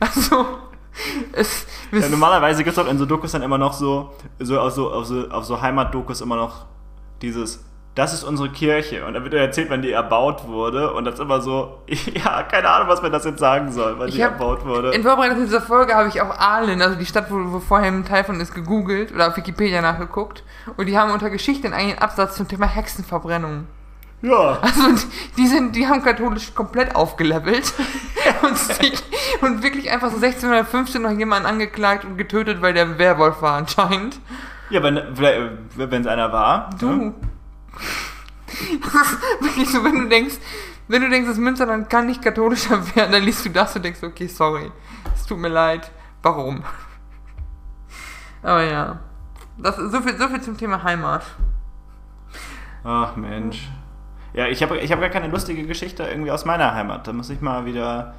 Also, Ja, normalerweise gibt es auch in so Dokus dann immer noch so, so auf so, auf so, auf so Heimatdokus immer noch dieses, das ist unsere Kirche. Und dann wird erzählt, wann die erbaut wurde. Und das ist immer so, ja, keine Ahnung, was man das jetzt sagen soll, wann Ich die erbaut wurde. in Vorbereitung zu dieser Folge habe ich auch Aalen, also die Stadt, wo, wo Vorhelm ein Teil von ist, gegoogelt oder auf Wikipedia nachgeguckt. Und die haben unter Geschichte einen eigenen Absatz zum Thema Hexenverbrennung. Ja. Also die sind, die haben katholisch komplett aufgelevelt und, sich, und wirklich einfach so 1615 noch jemanden angeklagt und getötet, weil der Werwolf war anscheinend. Ja, wenn es einer war. Du. Ne? Wirklich so, wenn du denkst, wenn du denkst, das Münsterland kann nicht katholischer werden, dann liest du das und denkst, okay, sorry. Es tut mir leid. Warum? Aber ja. Das so viel, so viel zum Thema Heimat. Ach Mensch. Ja, ich habe ich hab gar keine lustige Geschichte irgendwie aus meiner Heimat. Da muss ich mal wieder.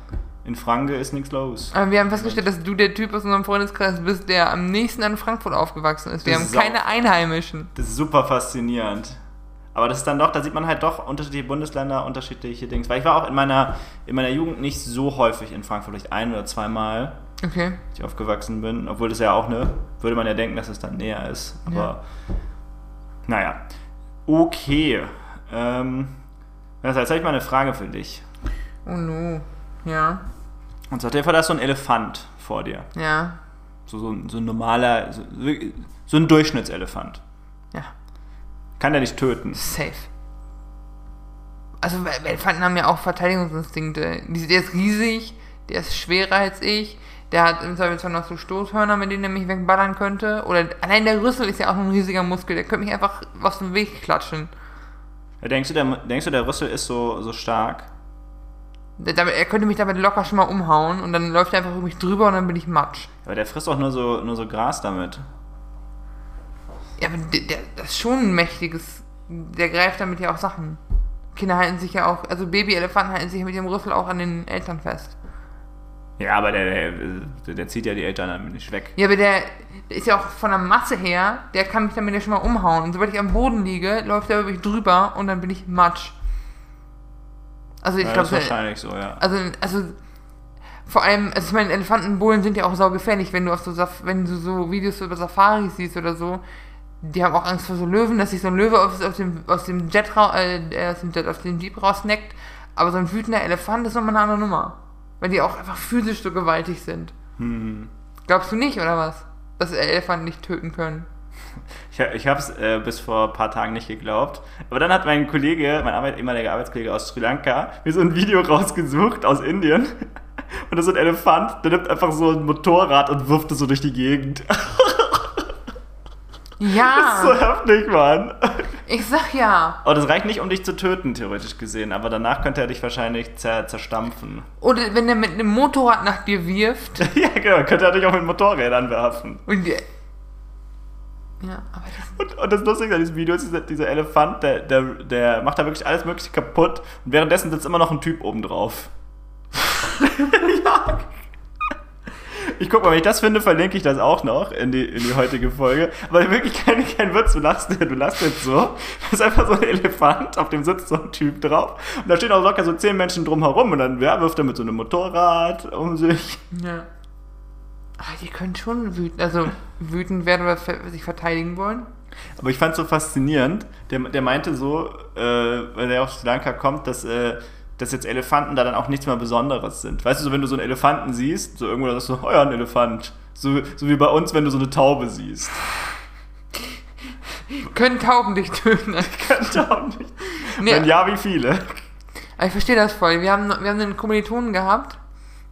In Franke ist nichts los. Aber wir haben festgestellt, dass du der Typ aus unserem Freundeskreis bist, der am nächsten an Frankfurt aufgewachsen ist. Wir Das haben ist keine Einheimischen. Das ist super faszinierend. Aber das ist dann doch, da sieht man halt doch unterschiedliche Bundesländer, unterschiedliche Dings. Weil ich war auch in meiner, in meiner Jugend nicht so häufig in Frankfurt, vielleicht ein oder zweimal, Okay. als ich aufgewachsen bin. Obwohl das ja auch, ne, würde man ja denken, dass es dann näher ist. Aber, Ja. naja. Okay. Ähm, heißt, jetzt habe ich mal eine Frage für dich. Oh no. Ja. Und dir vor, da ist so ein Elefant vor dir. Ja. So, so, ein- so ein normaler, so, so ein Durchschnittselefant. Ja. Kann der nicht töten. Safe. Also Elefanten haben ja auch Verteidigungsinstinkte. Der ist riesig, der ist schwerer als ich, der hat im Zweifelsfall noch so Stoßhörner, mit denen er mich wegballern könnte. Oder allein der Rüssel ist ja auch ein riesiger Muskel, der könnte mich einfach aus dem Weg klatschen. Denkst, du, der, denkst du, der Rüssel ist so, so stark? Er könnte mich damit locker schon mal umhauen und dann läuft er einfach über mich drüber und dann bin ich matsch. Aber der frisst auch nur so, nur so Gras damit. Ja, aber der, der, das ist schon ein mächtiges. Der greift damit ja auch Sachen. Kinder halten sich ja auch, also Babyelefanten halten sich mit dem Rüssel auch an den Eltern fest. Ja, aber der, der, der zieht ja die Eltern damit nicht weg. Ja, aber der, der ist ja auch von der Masse her, der kann mich damit ja schon mal umhauen. Und sobald ich am Boden liege, läuft er über mich drüber und dann bin ich matsch. Also ich Ja, glaube, das ist wahrscheinlich so, ja. also, also vor allem, also ich meine, Elefantenbullen sind ja auch saugefährlich, wenn du auf so wenn du so Videos über Safaris siehst oder so. Die haben auch Angst vor so Löwen, dass sich so ein Löwe aus, aus dem, aus dem Jet, äh, aus dem Jet, aus dem Jeep rausneckt. Aber so ein wütender Elefant ist nochmal eine andere Nummer. Weil die auch einfach physisch so gewaltig sind. Hm. Glaubst du nicht, oder was? Dass Elefanten nicht töten können. Ich, ich habe es äh, bis vor ein paar Tagen nicht geglaubt. Aber dann hat mein Kollege, mein Arbeit, ehemaliger Arbeitskollege aus Sri Lanka, mir so ein Video rausgesucht aus Indien. Und das ist ein Elefant, der nimmt einfach so ein Motorrad und wirft es so durch die Gegend. Ja, so heftig, Mann. ich sag ja. Aber das reicht nicht, um dich zu töten, theoretisch gesehen. Aber danach könnte er dich wahrscheinlich zer zerstampfen. Oder wenn er mit einem Motorrad nach dir wirft. ja, genau. Könnte er dich auch mit Motorrädern werfen. Und ja, aber das, Und, und das Lustige an diesem Video ist, dieser, dieser Elefant, der, der, der macht da wirklich alles Mögliche kaputt. Und währenddessen sitzt immer noch ein Typ oben drauf. ja. Ich guck mal, wenn ich das finde, verlinke ich das auch noch in die, in die heutige Folge. Aber wirklich kein, kein Witz, du lachst, du lachst jetzt so. Das ist einfach so ein Elefant, auf dem sitzt so ein Typ drauf. Und da stehen auch locker so zehn Menschen drumherum und dann wer wirft er mit so einem Motorrad um sich. ja. Aber die können schon wütend, also wütend werden oder sich verteidigen wollen. Aber ich fand es so faszinierend. Der, der meinte so, äh, weil er aus Sri Lanka kommt, dass, äh, dass jetzt Elefanten da dann auch nichts mehr Besonderes sind. Weißt du, so wenn du so einen Elefanten siehst, so irgendwo, da sagst du, oh ja, ein Elefant. So, so wie bei uns, wenn du so eine Taube siehst. Können Tauben dich töten. Könnte auch nicht. Nee, Wenn ja, wie viele? ich verstehe das voll. Wir haben, wir haben einen Kommilitonen gehabt,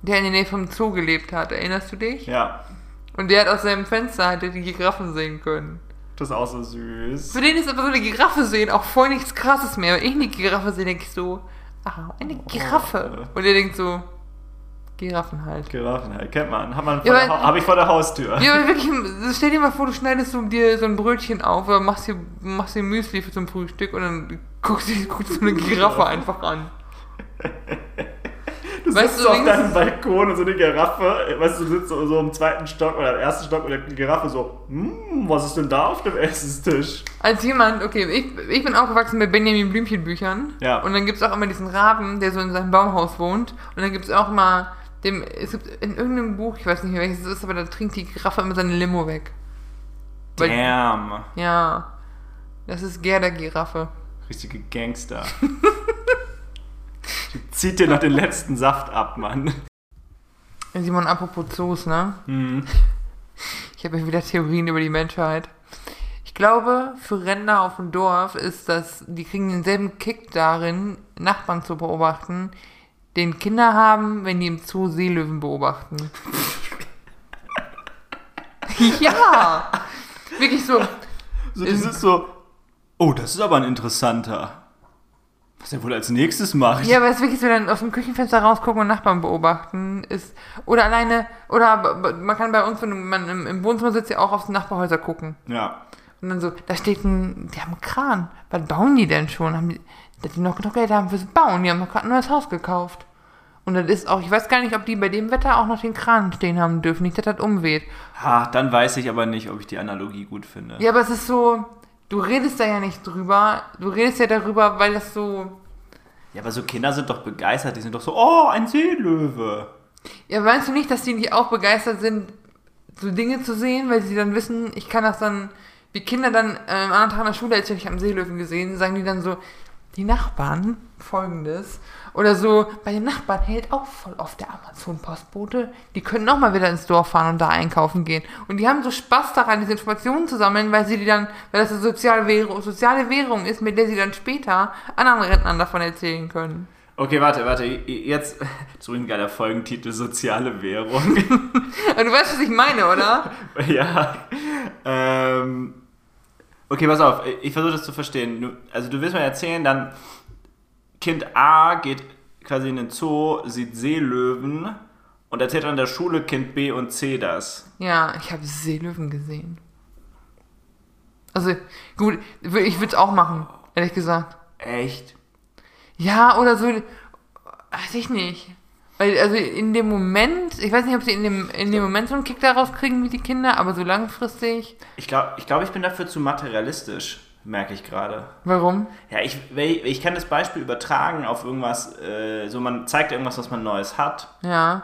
der in der Nähe vom Zoo gelebt hat. Erinnerst du dich? Ja, Und der hat aus seinem Fenster hat er die Giraffen sehen können. das ist auch so süß. Für den ist aber so eine Giraffe sehen auch voll nichts krasses mehr. Wenn ich eine Giraffe sehe, denke ich so, ah, eine Giraffe. Und er denkt so, Giraffen halt. Giraffen halt, kennt man. Hab, man vor Ja, hab ich vor der Haustür. Ja, aber wirklich, stell dir mal vor, du schneidest so dir so ein Brötchen auf oder machst dir, machst dir Müsli für zum Frühstück und dann guckst du guckst du eine Giraffe einfach an. Du Weißt sitzt du, auf deinem Balkon und so eine Giraffe, weißt du, du sitzt so, so im zweiten Stock oder im ersten Stock und die Giraffe so, hm, was ist denn da auf dem Essenstisch? Als jemand, okay, ich, ich bin aufgewachsen mit Benjamin Blümchen Büchern. Ja. Und dann gibt es auch immer diesen Raben, der so in seinem Baumhaus wohnt. Und dann gibt es auch immer, dem, es gibt in irgendeinem Buch, ich weiß nicht mehr welches es ist, aber da trinkt die Giraffe immer seine Limo weg. Weil- Damn. Ja. Das ist Gerda Giraffe. Richtige Gangster. Zieht dir noch den letzten Saft ab, Mann. Simon, apropos Zoos, ne? Hm. Ich habe ja wieder Theorien über die Menschheit. Ich glaube, für Ränder auf dem Dorf ist das, die kriegen denselben Kick darin, Nachbarn zu beobachten, den Kinder haben, wenn die im Zoo Seelöwen beobachten. ja! Wirklich so. So, das ist so, oh, das ist aber ein interessanter. Was er wohl als nächstes macht. Ja, aber es ist wirklich so, dann aus dem Küchenfenster rausgucken und Nachbarn beobachten ist. Oder alleine, oder man kann bei uns, wenn man im, im Wohnzimmer sitzt, ja auch aufs Nachbarhäuser gucken. Ja. Und dann so, da steht ein, die haben einen Kran. Was bauen die denn schon? Haben die, dass die noch genug Geld haben fürs Bauen? Die haben noch gerade ein neues Haus gekauft. Und das ist auch, ich weiß gar nicht, ob die bei dem Wetter auch noch den Kran stehen haben dürfen, nicht, dass das umweht. Ha, dann weiß ich aber nicht, ob ich die Analogie gut finde. Ja, aber es ist so, du redest da ja nicht drüber. Du redest ja darüber, weil das so. Ja, aber so Kinder sind doch begeistert. Die sind doch so, oh, ein Seelöwe. Ja, meinst du nicht, dass die nicht auch begeistert sind, so Dinge zu sehen, weil sie dann wissen, ich kann das dann, wie Kinder dann äh, am anderen Tag in der Schule, als ich am Seelöwen gesehen, sagen die dann so, die Nachbarn, folgendes, oder so, bei den Nachbarn hält auch voll oft der Amazon-Postbote. Die können auch mal wieder ins Dorf fahren und da einkaufen gehen. Und die haben so Spaß daran, diese Informationen zu sammeln, weil sie die dann, weil das eine soziale Währung, soziale Währung ist, mit der sie dann später anderen Rentnern davon erzählen können. Okay, warte, warte. Jetzt, so ein geiler Folgentitel, soziale Währung. du weißt, was ich meine, oder? ja. Ähm, okay, pass auf, ich versuche das zu verstehen. Also du willst mir erzählen, dann Kind A geht quasi in den Zoo, sieht Seelöwen und erzählt an der Schule Kind B und C das. Ja, ich habe Seelöwen gesehen. Also, gut, ich würde es auch machen, ehrlich gesagt. Echt? Ja, oder so, weiß ich nicht. Weil, also in dem Moment, ich weiß nicht, ob sie in dem, in dem Moment so einen Kick daraus kriegen wie die Kinder, aber so langfristig. Ich glaube, ich, glaub, ich bin dafür zu materialistisch merke ich gerade. Warum? Ja, ich, ich kann das Beispiel übertragen auf irgendwas, äh, so man zeigt irgendwas, was man Neues hat. Ja.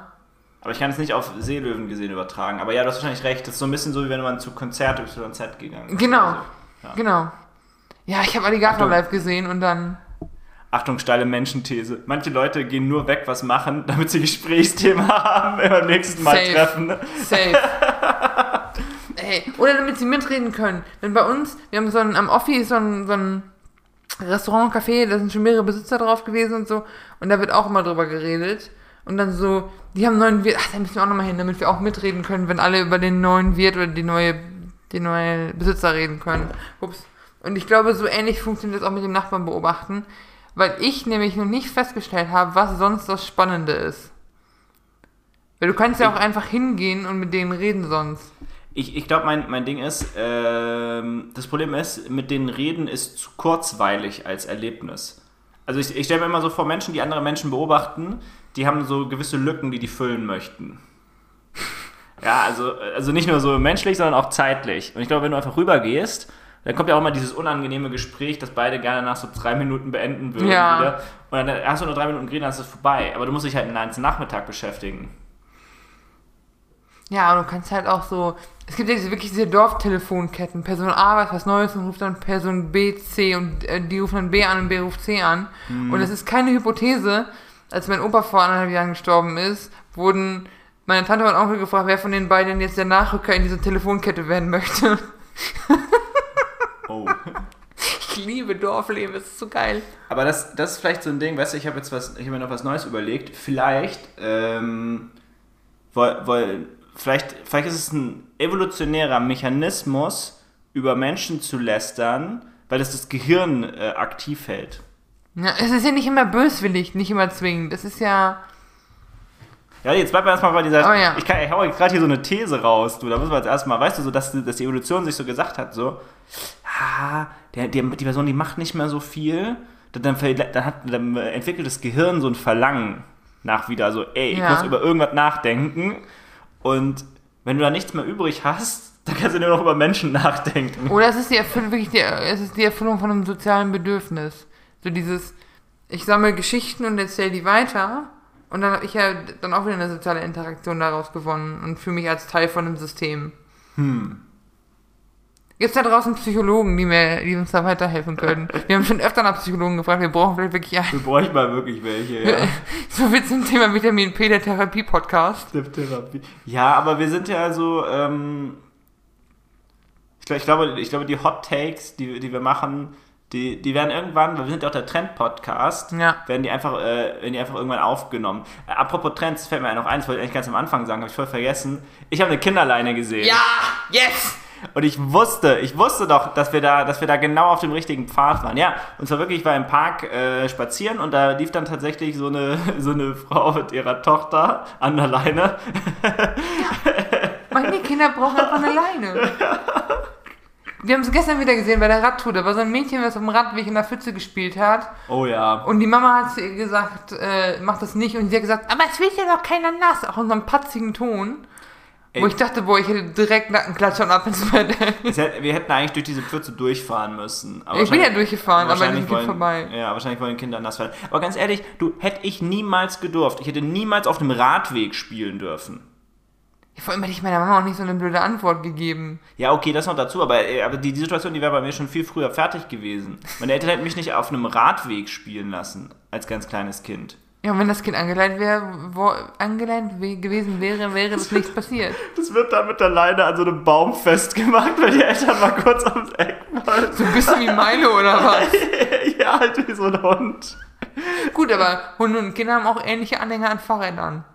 Aber ich kann es nicht auf Seelöwen gesehen übertragen. Aber ja, du hast wahrscheinlich recht. Das ist so ein bisschen so, wie wenn man zu Konzert YZ gegangen ist. Genau. So. Ja. Genau. Ja, ich habe Alligator live gesehen und dann. Achtung, steile Menschenthese. Manche Leute gehen nur weg, was machen, damit sie Gesprächsthema haben, wenn wir beim nächsten Mal Safe. treffen. Safe. Ey, oder damit sie mitreden können. Denn bei uns, wir haben so ein, am Offi ist so ein, so ein Restaurant, Café, da sind schon mehrere Besitzer drauf gewesen und so. Und da wird auch immer drüber geredet. Und dann so, die haben neuen Wirt, ach, da müssen wir auch nochmal hin, damit wir auch mitreden können, wenn alle über den neuen Wirt oder die neue, die neue Besitzer reden können. Ups. Und ich glaube, so ähnlich funktioniert das auch mit dem Nachbarn beobachten, weil ich nämlich noch nicht festgestellt habe, was sonst das Spannende ist. Weil du kannst ja auch einfach hingehen und mit denen reden sonst. Ich, ich glaube, mein, mein Ding ist, ähm, das Problem ist, mit denen reden ist zu kurzweilig als Erlebnis. Also ich, ich stelle mir immer so vor, Menschen, die andere Menschen beobachten, die haben so gewisse Lücken, die die füllen möchten. Ja, also, also nicht nur so menschlich, sondern auch zeitlich. Und ich glaube, wenn du einfach rübergehst, dann kommt ja auch mal dieses unangenehme Gespräch, das beide gerne nach so drei Minuten beenden würden. Ja. Wieder. Und dann hast du nur drei Minuten geredet, dann ist es vorbei. Aber du musst dich halt einen ganzen Nachmittag beschäftigen. Ja, und du kannst halt auch so, es gibt ja diese, wirklich diese Dorftelefonketten. Person A weiß was Neues und ruft dann Person B, C und äh, die rufen dann B an und B ruft C an. Mhm. Und es ist keine Hypothese. Als mein Opa vor anderthalb Jahren gestorben ist, wurden meine Tante und Onkel gefragt, wer von den beiden jetzt der Nachrücker in diese Telefonkette werden möchte. Oh. Ich liebe Dorfleben, es ist so geil. Aber das, das ist vielleicht so ein Ding, weißt du, ich habe jetzt was, ich habe mir noch was Neues überlegt. Vielleicht ähm, wollen vielleicht, vielleicht ist es ein evolutionärer Mechanismus, über Menschen zu lästern, weil das das Gehirn äh, aktiv hält. Ja, es ist ja nicht immer böswillig, nicht immer zwingend. Das ist ja. Ja, jetzt bleiben wir erstmal bei dieser. Oh, ja. Ich, ich hau gerade hier so eine These raus, du. Da müssen wir jetzt erstmal, weißt du, so, dass, dass die Evolution sich so gesagt hat, so, ah, der, der, die Person, die macht nicht mehr so viel. Dann, dann, hat, dann entwickelt das Gehirn so ein Verlangen nach wieder so, ey, ich ja. muss über irgendwas nachdenken. Und wenn du da nichts mehr übrig hast, dann kannst du nur noch über Menschen nachdenken. Oder es ist die Erfüllung, wirklich die, es ist die Erfüllung von einem sozialen Bedürfnis. So dieses, ich sammle Geschichten und erzähle die weiter. Und dann habe ich ja dann auch wieder eine soziale Interaktion daraus gewonnen und fühle mich als Teil von einem System. Hm. Gibt es da draußen Psychologen, die, mir, die uns da weiterhelfen können? Wir haben schon öfter nach Psychologen gefragt, wir brauchen vielleicht wirklich einen. Wir bräuchten mal wirklich welche, ja. so viel zum Thema Vitamin P, der Therapie-Podcast. Der Therapie. Ja, aber wir sind ja so, ähm, ich, ich, glaube, ich glaube, die Hot Takes, die, die wir machen, die, die werden irgendwann, weil wir sind ja auch der Trend-Podcast, ja. werden die einfach, äh, werden die einfach irgendwann aufgenommen. Äh, apropos Trends, fällt mir ja noch eins, wollte ich eigentlich ganz am Anfang sagen, habe ich voll vergessen. Ich habe eine Kinderleine gesehen. Ja, yes! Und ich wusste, ich wusste doch, dass wir da, dass wir da genau auf dem richtigen Pfad waren. Ja, und zwar wirklich, ich war im Park äh, spazieren und da lief dann tatsächlich so eine, so eine Frau mit ihrer Tochter an der Leine. Meine Kinder brauchen einfach eine Leine. Wir haben es gestern wieder gesehen bei der Radtour. Da war so ein Mädchen, das auf dem Radweg in der Pfütze gespielt hat. Oh ja. Und die Mama hat gesagt, äh, mach das nicht. Und sie hat gesagt, aber es will ja doch keiner nass. Auch in so einem patzigen Ton. Ey. Wo ich dachte, boah, ich hätte direkt Nackenklatscher und ab ins Bett. Hätte- Wir hätten eigentlich durch diese Pfütze durchfahren müssen. Aber Ich bin ja durchgefahren, aber sind wollen, vorbei. Ja, wahrscheinlich wollen Kinder nass werden. Aber ganz ehrlich, du hätte ich niemals gedurft. Ich hätte niemals auf einem Radweg spielen dürfen. Vor allem hätte ich meiner Mama auch nicht so eine blöde Antwort gegeben. Ja, okay, das noch dazu, aber, äh, aber die, die Situation, die wäre bei mir schon viel früher fertig gewesen. Meine Eltern hätten mich nicht auf einem Radweg spielen lassen, als ganz kleines Kind. Ja, und wenn das Kind angeleint, wär, wo, angeleint we- gewesen wäre, wäre das nichts passiert. Das wird dann mit der Leine an so einem Baum festgemacht, weil die Eltern mal kurz ums Eck wollen. So ein bisschen wie Milo oder was? ja, halt wie so ein Hund. Gut, aber Hunde und Kinder haben auch ähnliche Anhänger an Fahrrädern.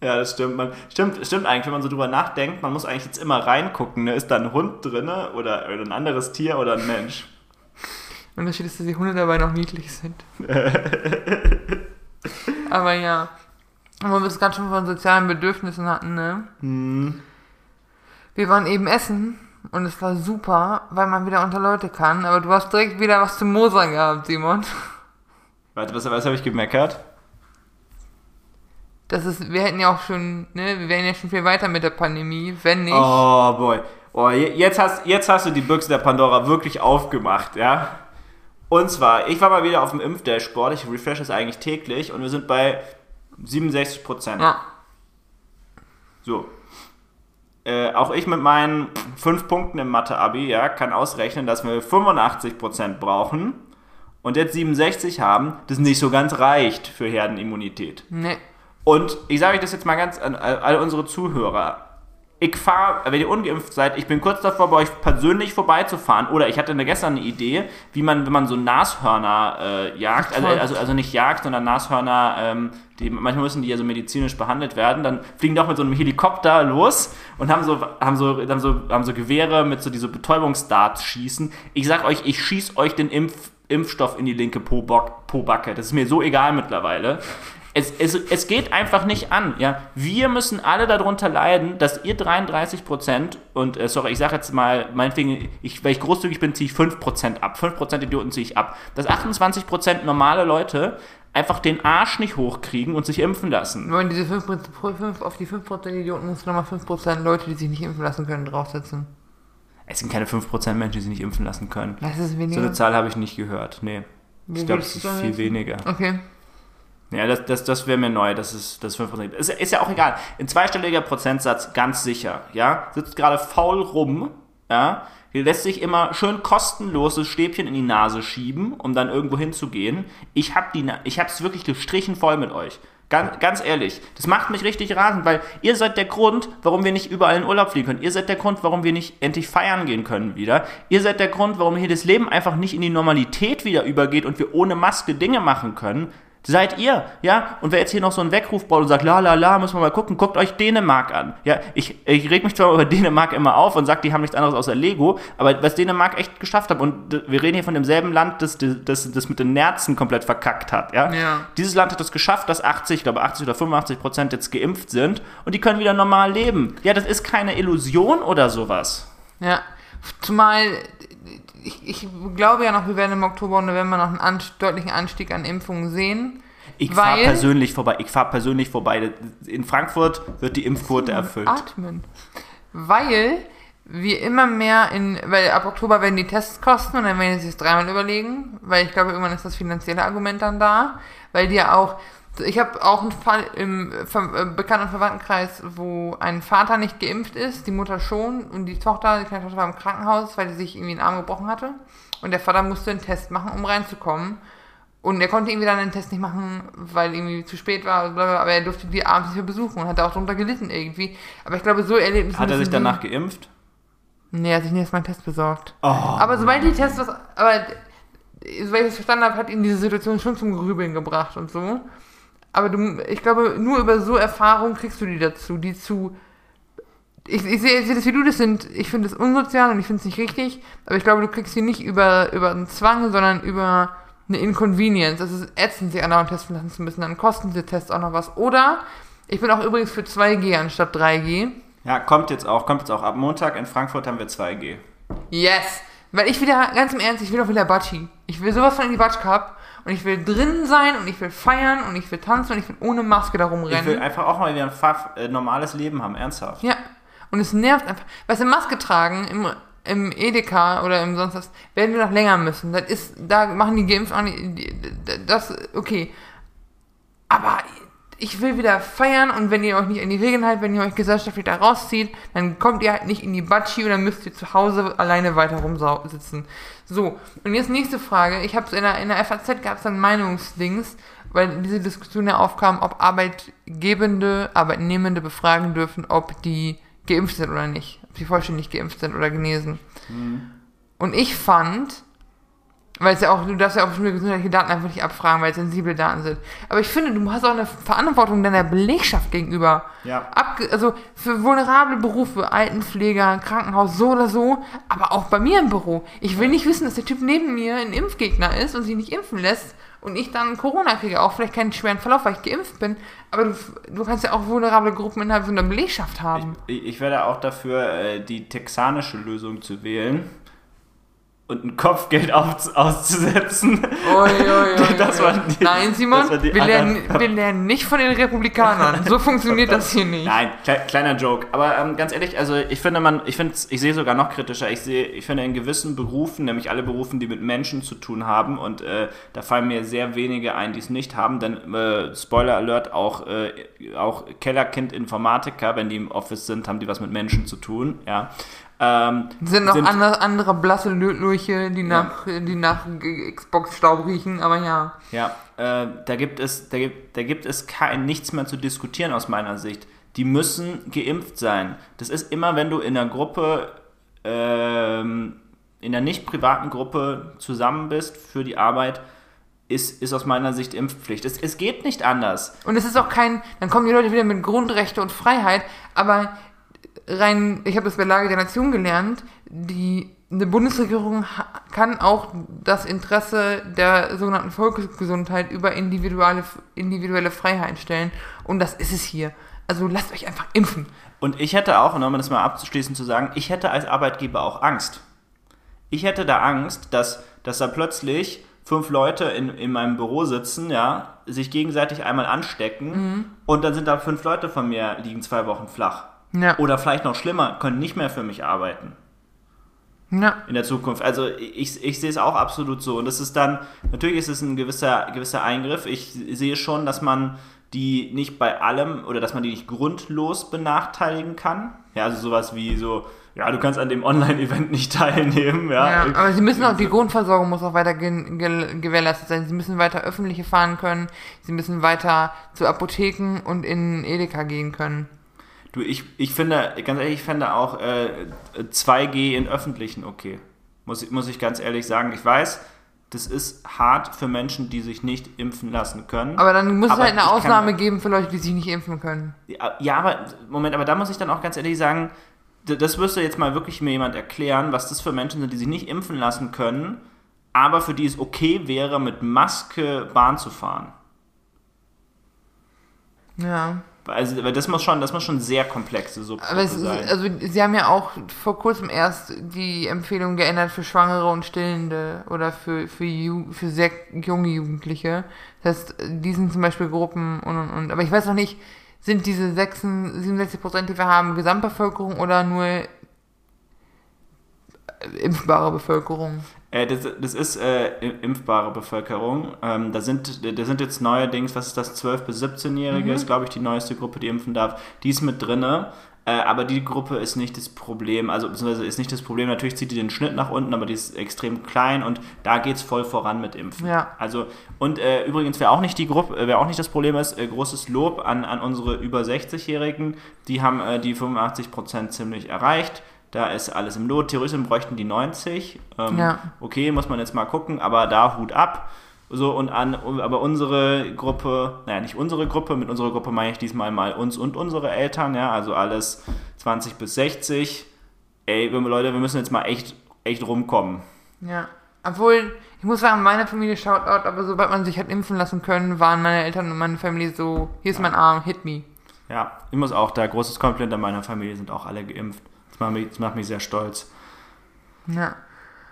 Ja, das stimmt. Man, stimmt. Stimmt eigentlich, wenn man so drüber nachdenkt, man muss eigentlich jetzt immer reingucken, ne? ist da ein Hund drinne oder, oder ein anderes Tier oder ein Mensch? Der Unterschied ist, dass die Hunde dabei noch niedlich sind. aber ja. Wo wir es gerade schon von sozialen Bedürfnissen hatten, ne? Wir waren eben essen und es war super, weil man wieder unter Leute kann. Aber du hast direkt wieder was zum Mosern gehabt, Simon. Warte, was, was habe ich gemeckert? Das ist, wir hätten ja auch schon, ne, wir wären ja schon viel weiter mit der Pandemie, wenn nicht. Oh, boy. Oh, je- jetzt hast, jetzt hast du die Büchse der Pandora wirklich aufgemacht, ja? Und zwar, ich war mal wieder auf dem Impfdashboard, ich refresh es eigentlich täglich und wir sind bei 67 Prozent. Ja. So. Äh, auch ich mit meinen 5 Punkten im Mathe-Abi, ja, kann ausrechnen, dass wir 85% brauchen und jetzt 67 haben, das nicht so ganz reicht für Herdenimmunität. Ne. Und ich sage euch das jetzt mal ganz an all unsere Zuhörer. Ich fahre, wenn ihr ungeimpft seid, ich bin kurz davor, bei euch persönlich vorbeizufahren. Oder ich hatte gestern eine Idee, wie man, wenn man so Nashörner äh, jagt, also, also, also nicht jagt, sondern Nashörner, ähm, die, manchmal müssen die ja so medizinisch behandelt werden, dann fliegen die auch mit so einem Helikopter los und haben so, haben so, haben so, haben so Gewehre mit so diese Betäubungsdarts schießen. Ich sag euch, ich schieß euch den Impf, Impfstoff in die linke Pobacke. Das ist mir so egal mittlerweile. Es, es, es geht einfach nicht an. Ja? Wir müssen alle darunter leiden, dass ihr 33% und, äh, sorry, ich sage jetzt mal, meinetwegen, ich, weil ich großzügig bin, ziehe ich 5% ab. 5% Idioten ziehe ich ab. Dass 28% normale Leute einfach den Arsch nicht hochkriegen und sich impfen lassen. In diese 5%, 5 auf die 5% Idioten musst du nochmal 5% Leute, die sich nicht impfen lassen können, draufsetzen. Es sind keine 5% Menschen, die sich nicht impfen lassen können. Das ist So weniger. eine Zahl habe ich nicht gehört. Nee. Wie Ich glaube, es ist viel weniger. Okay. Ja, das, das, das wäre mir neu, das ist das 5%. Ist, ist ja auch egal. Ein zweistelliger Prozentsatz, ganz sicher, ja. Sitzt gerade faul rum, ja. Lässt sich immer schön kostenloses Stäbchen in die Nase schieben, um dann irgendwo hinzugehen. Ich hab die, ich hab's wirklich gestrichen voll mit euch. Ganz, ganz ehrlich, das macht mich richtig rasend, weil ihr seid der Grund, warum wir nicht überall in Urlaub fliegen können. Ihr seid der Grund, warum wir nicht endlich feiern gehen können wieder. Ihr seid der Grund, warum hier das Leben einfach nicht in die Normalität wieder übergeht und wir ohne Maske Dinge machen können. Seid ihr, ja? Und wer jetzt hier noch so einen Weckruf baut und sagt, la la la, müssen wir mal gucken, guckt euch Dänemark an. Ja, ich, ich reg mich zwar über Dänemark immer auf und sag, die haben nichts anderes außer Lego, aber was Dänemark echt geschafft hat, und wir reden hier von demselben Land, das das, das mit den Nerzen komplett verkackt hat, ja? Ja. Dieses Land hat es geschafft, dass 80, ich glaube 80 oder 85 Prozent jetzt geimpft sind und die können wieder normal leben. Ja, das ist keine Illusion oder sowas. Ja. Zumal, ich, ich glaube ja noch, wir werden im Oktober und November noch einen Anst deutlichen Anstieg an Impfungen sehen. Ich fahre persönlich vorbei. Ich fahre persönlich vorbei. In Frankfurt wird die Impfquote erfüllt. Atmen. Weil wir immer mehr in, weil ab Oktober werden die Tests kosten und dann werden sie sich dreimal überlegen, weil ich glaube, irgendwann ist das finanzielle Argument dann da, weil die ja auch, ich habe auch einen Fall im äh, Bekannten- und Verwandtenkreis, wo ein Vater nicht geimpft ist, die Mutter schon und die Tochter, die kleine Tochter war im Krankenhaus, weil sie sich irgendwie einen Arm gebrochen hatte und der Vater musste einen Test machen, um reinzukommen. Und er konnte irgendwie dann den Test nicht machen, weil irgendwie zu spät war, aber er durfte die abends nicht mehr besuchen und hat da auch drunter gelitten irgendwie. Aber ich glaube, so Erlebnisse Hat er sich danach geimpft? Nee, er hat sich nicht erst mal einen Test besorgt. Oh. Aber sobald die Tests was. Aber soweit ich das verstanden habe, hat ihn diese Situation schon zum Grübeln gebracht und so. Aber du, ich glaube, nur über so Erfahrungen kriegst du die dazu, die zu. Ich, ich sehe sehe das, wie du das sind. Ich finde es unsozial und ich finde es nicht richtig. Aber ich glaube, du kriegst sie nicht über, über einen Zwang, sondern über eine Inconvenience. Es ist ätzend, sich andauernd testen lassen zu müssen. Dann kosten diese Tests auch noch was. Oder, ich bin auch übrigens für 2G anstatt 3G. Ja, kommt jetzt auch, kommt jetzt auch. Ab Montag in Frankfurt haben wir 2G. Yes! Weil ich wieder, ganz im Ernst, ich will doch wieder Batschi. Ich will sowas von in die Batsch Cup. Und ich will drin sein und ich will feiern und ich will tanzen und ich will ohne Maske darum Ich will einfach auch mal wieder ein fa- äh, normales Leben haben, ernsthaft. Ja. Und es nervt einfach. Weißt du, Maske tragen im, im Edeka oder im sonst was, werden wir noch länger müssen. Das ist, da machen die Geimpften auch nicht, das, okay. Aber ich will wieder feiern und wenn ihr euch nicht an die Regeln haltet, wenn ihr euch gesellschaftlich da rauszieht, dann kommt ihr halt nicht in die Batschi und dann müsst ihr zu Hause alleine weiter rumsitzen. So, und jetzt nächste Frage. Ich habe es in der, in der FAZ gab es dann Meinungsdings, weil diese Diskussion ja aufkam, ob Arbeitgebende, Arbeitnehmende befragen dürfen, ob die geimpft sind oder nicht. Ob sie vollständig geimpft sind oder genesen. Und ich fand, weil es ja auch, du darfst ja auch bestimmte gesundheitliche Daten einfach nicht abfragen, weil es sensible Daten sind. Aber ich finde, du hast auch eine Verantwortung deiner Belegschaft gegenüber. Ja. Abge also für vulnerable Berufe, Altenpfleger, Krankenhaus, so oder so, aber auch bei mir im Büro. Ich will nicht wissen, dass der Typ neben mir ein Impfgegner ist und sich nicht impfen lässt und ich dann Corona kriege. Auch vielleicht keinen schweren Verlauf, weil ich geimpft bin. Aber du, du kannst ja auch vulnerable Gruppen innerhalb von der Belegschaft haben. Ich, ich werde auch dafür, äh, die texanische Lösung zu wählen und ein Kopfgeld auf, auszusetzen. Oi, oi, oi, Das waren die- Nein, Simon, wir lernen, wir lernen nicht von den Republikanern. So funktioniert das hier nicht. Nein, kle kleiner Joke. Aber ähm, ganz ehrlich, also ich finde man, ich finde, ich sehe sogar noch kritischer. Ich sehe, ich finde in gewissen Berufen, nämlich alle Berufen, die mit Menschen zu tun haben, und äh, da fallen mir sehr wenige ein, die es nicht haben. Denn äh, Spoiler Alert, auch äh, auch Kellerkind Informatiker, wenn die im Office sind, haben die was mit Menschen zu tun. Ja. Ähm, sind noch andere, andere blasse Lurche, die nach, die nach Xbox-Staub riechen, aber ja. Ja, äh, da gibt es, da gibt, da gibt es kein, nichts mehr zu diskutieren aus meiner Sicht. Die müssen geimpft sein. Das ist immer, wenn du in einer Gruppe, ähm, in einer nicht privaten Gruppe zusammen bist für die Arbeit, ist, ist aus meiner Sicht Impfpflicht. Es, es geht nicht anders. Und es ist auch kein, dann kommen die Leute wieder mit Grundrechte und Freiheit, aber rein, ich habe das bei Lage der Nation gelernt, die eine Bundesregierung kann auch das Interesse der sogenannten Volksgesundheit über individuelle, individuelle Freiheit stellen. Und das ist es hier. Also lasst euch einfach impfen. Und ich hätte auch, und um das mal abzuschließen zu sagen, ich hätte als Arbeitgeber auch Angst. Ich hätte da Angst, dass, dass da plötzlich fünf Leute in, in meinem Büro sitzen, ja, sich gegenseitig einmal anstecken und dann sind da fünf Leute von mir liegen zwei Wochen flach. Ja. Oder vielleicht noch schlimmer, können nicht mehr für mich arbeiten Ja. in der Zukunft. Also ich, ich sehe es auch absolut so. Und das ist dann, natürlich ist es ein gewisser, gewisser Eingriff. Ich sehe schon, dass man die nicht bei allem oder dass man die nicht grundlos benachteiligen kann. Ja, also sowas wie so, ja, du kannst an dem Online-Event nicht teilnehmen. Ja, Ja, aber sie müssen auch, die Grundversorgung muss auch weiter ge ge gewährleistet sein. Sie müssen weiter öffentliche fahren können. Sie müssen weiter zu Apotheken und in Edeka gehen können. Du, ich, ich finde, ganz ehrlich, ich finde auch äh, 2G in öffentlichen okay. Muss, ich- muss ich ganz ehrlich sagen. Ich weiß, das ist hart für Menschen, die sich nicht impfen lassen können. Aber dann muss es halt eine ich kann- Ausnahme geben für Leute, die sich nicht impfen können. Ja, ja, aber Moment, aber da muss ich dann auch ganz ehrlich sagen, das müsste jetzt mal wirklich mir jemand erklären, was das für Menschen sind, die sich nicht impfen lassen können, aber für die es okay wäre, mit Maske Bahn zu fahren. Ja. Also, weil das muss schon, das muss schon sehr komplexe Subgruppe Aber es ist, sein. also sie haben ja auch vor kurzem erst die Empfehlung geändert für Schwangere und Stillende oder für, für, Ju für sehr junge Jugendliche. Das heißt, die sind zum Beispiel Gruppen und und und. Aber ich weiß noch nicht, sind diese 66, 67 Prozent, die wir haben, Gesamtbevölkerung oder nur äh, impfbare Bevölkerung? Äh, das, das ist äh, impfbare Bevölkerung. Ähm, da, sind, da sind jetzt neuerdings, was ist das, 12- bis 17-Jährige ist, glaube ich, die neueste Gruppe, die impfen darf. Die ist mit drinne. Äh, aber die Gruppe ist nicht das Problem, also beziehungsweise ist nicht das Problem, natürlich zieht die den Schnitt nach unten, aber die ist extrem klein und da geht es voll voran mit Impfen. Ja. Also, und äh, übrigens, wer auch nicht die Gruppe, äh, wer auch nicht das Problem ist, äh, großes Lob an, an unsere über 60-Jährigen, die haben die 85% ziemlich erreicht. Da ist alles im Lot. Theoretisch bräuchten die 90. Ähm, Ja. Okay, muss man jetzt mal gucken, aber da Hut ab. So, und an, aber unsere Gruppe, naja, nicht unsere Gruppe, mit unserer Gruppe meine ich diesmal mal uns und unsere Eltern, ja, also alles 20 bis 60. Ey, Leute, wir müssen jetzt mal echt, echt rumkommen. Ja. Obwohl, ich muss sagen, meine Familie schaut out, aber sobald man sich hat impfen lassen können, waren meine Eltern und meine Familie so, hier ist mein Arm, hit me. Ja, ich muss auch da, großes Kompliment an meiner Familie, sind auch alle geimpft. Das macht mich, das macht mich sehr stolz. Ja.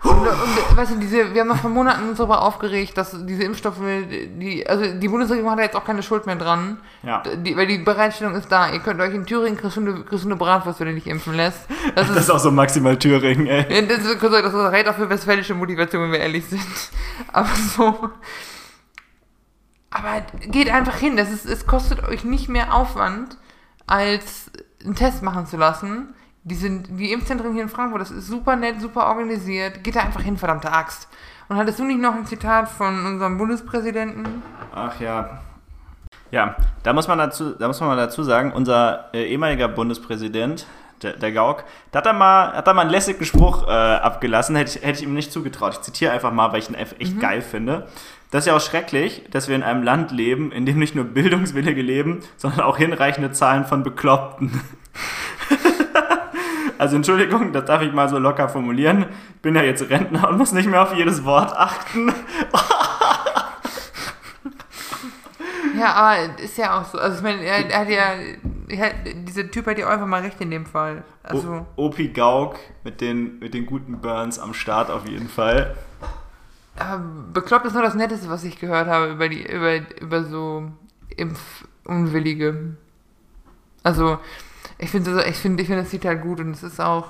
Und, und weißt du, diese, wir haben noch vor Monaten uns darüber aufgeregt, dass diese Impfstoffe, die, also die Bundesregierung hat ja jetzt auch keine Schuld mehr dran. Ja. Die, weil die Bereitstellung ist da. Ihr könnt euch in Thüringen kriegst du eine, kriegst du eine Bratwurst, wenn ihr nicht impfen lässt. Das Das ist auch so maximal Thüringen, ey. Ja, Das ist, das ist auch für westfälische Motivation, wenn wir ehrlich sind. Aber so. Aber geht einfach hin. Das ist, es kostet euch nicht mehr Aufwand, als einen Test machen zu lassen. Die, sind, die Impfzentren hier in Frankfurt, das ist super nett, super organisiert. Geht da einfach hin, verdammte Axt. Und hattest du nicht noch ein Zitat von unserem Bundespräsidenten? Ach ja. Ja, da muss man dazu, da muss man mal dazu sagen, unser äh, ehemaliger Bundespräsident, der, der Gauck, da hat er mal, hat er mal einen lässigen Spruch äh, abgelassen, hätte ich, hätte ich ihm nicht zugetraut. Ich zitiere einfach mal, weil ich ihn echt geil finde. Das ist ja auch schrecklich, dass wir in einem Land leben, in dem nicht nur Bildungswillige leben, sondern auch hinreichende Zahlen von Bekloppten. Also Entschuldigung, das darf ich mal so locker formulieren. Ich bin ja jetzt Rentner und muss nicht mehr auf jedes Wort achten. Ja, aber ist ja auch so. Also ich meine, er, er hat ja. Er dieser Typ hat ja einfach mal recht in dem Fall. Also. O- Opi Gauk mit den, mit den guten Burns am Start auf jeden Fall. Bekloppt ist nur das Netteste, was ich gehört habe über die, über, über so Impfunwillige. Also, ich finde das, ich finde, ich finde das Zitat gut und es ist auch,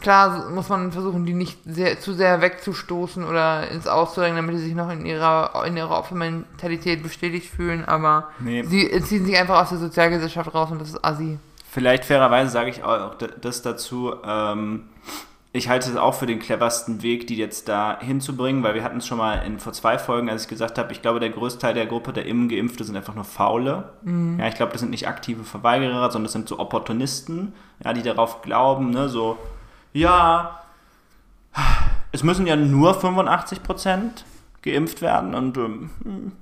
klar muss man versuchen, die nicht sehr, zu sehr wegzustoßen oder ins Auszudrängen, damit sie sich noch in ihrer, in ihrer Opfermentalität bestätigt fühlen, aber Nee. sie ziehen sich einfach aus der Sozialgesellschaft raus und das ist assi. Vielleicht fairerweise sage ich auch das dazu. Ähm, ich halte es auch für den cleversten Weg, die jetzt da hinzubringen, weil wir hatten es schon mal in vor zwei Folgen, als ich gesagt habe, ich glaube, der größte Teil der Gruppe der Impfgeimpfte sind einfach nur Faule. Ja, ich glaube, das sind nicht aktive Verweigerer, sondern das sind so Opportunisten, ja, die darauf glauben, ne, so, ja, es müssen ja nur 85 Prozent geimpft werden und ähm,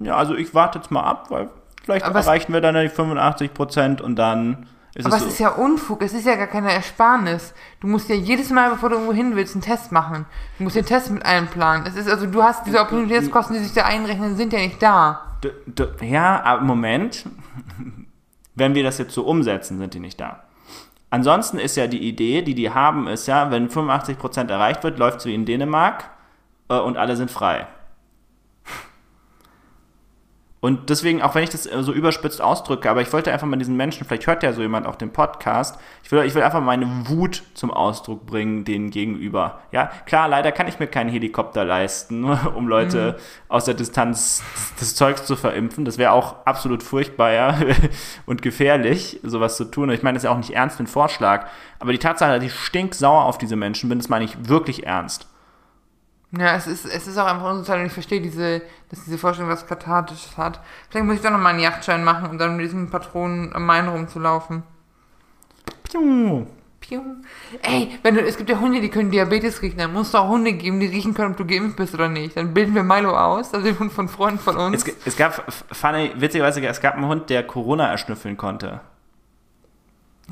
ja, also ich warte jetzt mal ab, weil vielleicht Aber erreichen wir dann die 85 Prozent und dann ist Aber es es so. ist ja Unfug, es ist ja gar keine Ersparnis. Du musst ja jedes Mal, bevor du irgendwo hin willst, einen Test machen. Du musst den Test mit einplanen. Es ist also, du hast diese Opportunitätskosten, die sich da einrechnen, sind ja nicht da. D ja, aber Moment. Wenn wir das jetzt so umsetzen, sind die nicht da. Ansonsten ist ja die Idee, die die haben, ist ja, wenn 85% erreicht wird, läuft es wie in Dänemark äh, und alle sind frei. Und deswegen, auch wenn ich das äh, so überspitzt ausdrücke, aber ich wollte einfach mal diesen Menschen, vielleicht hört ja so jemand auch den Podcast, ich will, ich will einfach meine Wut zum Ausdruck bringen, denen gegenüber. Ja, klar, leider kann ich mir keinen Helikopter leisten, um Leute aus der Distanz des Zeugs zu verimpfen. Das wäre auch absolut furchtbar, ja, und gefährlich, sowas zu tun. Und ich meine, das ist ja auch nicht ernst den Vorschlag. Aber die Tatsache, dass ich stinksauer auf diese Menschen bin, das meine ich wirklich ernst. Ja, es ist, es ist auch einfach unsozial und ich verstehe diese, dass diese Vorstellung was Kathartisches hat. Vielleicht muss ich doch noch mal einen Yachtschein machen, um dann mit diesen Patronen am Main rumzulaufen. Piu. Piu. Ey, wenn du, es gibt ja Hunde, die können Diabetes riechen, dann musst du auch Hunde geben, die riechen können, ob du geimpft bist oder nicht. Dann bilden wir Milo aus, also den Hund von Freunden von uns. Es, es gab, funny, witzigerweise, es gab einen Hund, der Corona erschnüffeln konnte.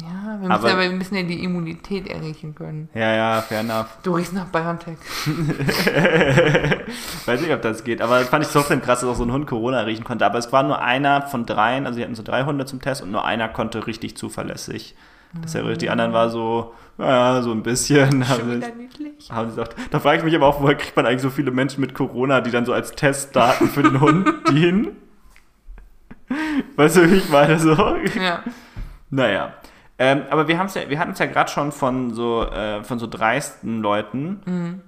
Ja, wir müssen aber- aber, wir müssen ja die Immunität erriechen können. Ja, ja, fair enough. Du riechst nach BioNTech. Weiß nicht, ob das geht, aber das fand ich trotzdem krass, dass auch so ein Hund Corona riechen konnte. Aber es war nur einer von dreien, also sie hatten so drei Hunde zum Test und nur einer konnte richtig zuverlässig. Das ja, die anderen war so, ja, so ein bisschen. Haben sie, haben sie gesagt. Da frage ich mich aber auch, woher kriegt man eigentlich so viele Menschen mit Corona, die dann so als Testdaten für den Hund dienen? Weißt du, wie ich meine? So. Ja. Naja. Ähm, aber wir, haben's ja, wir hatten es ja gerade schon von so, äh, von so dreisten Leuten. Mhm.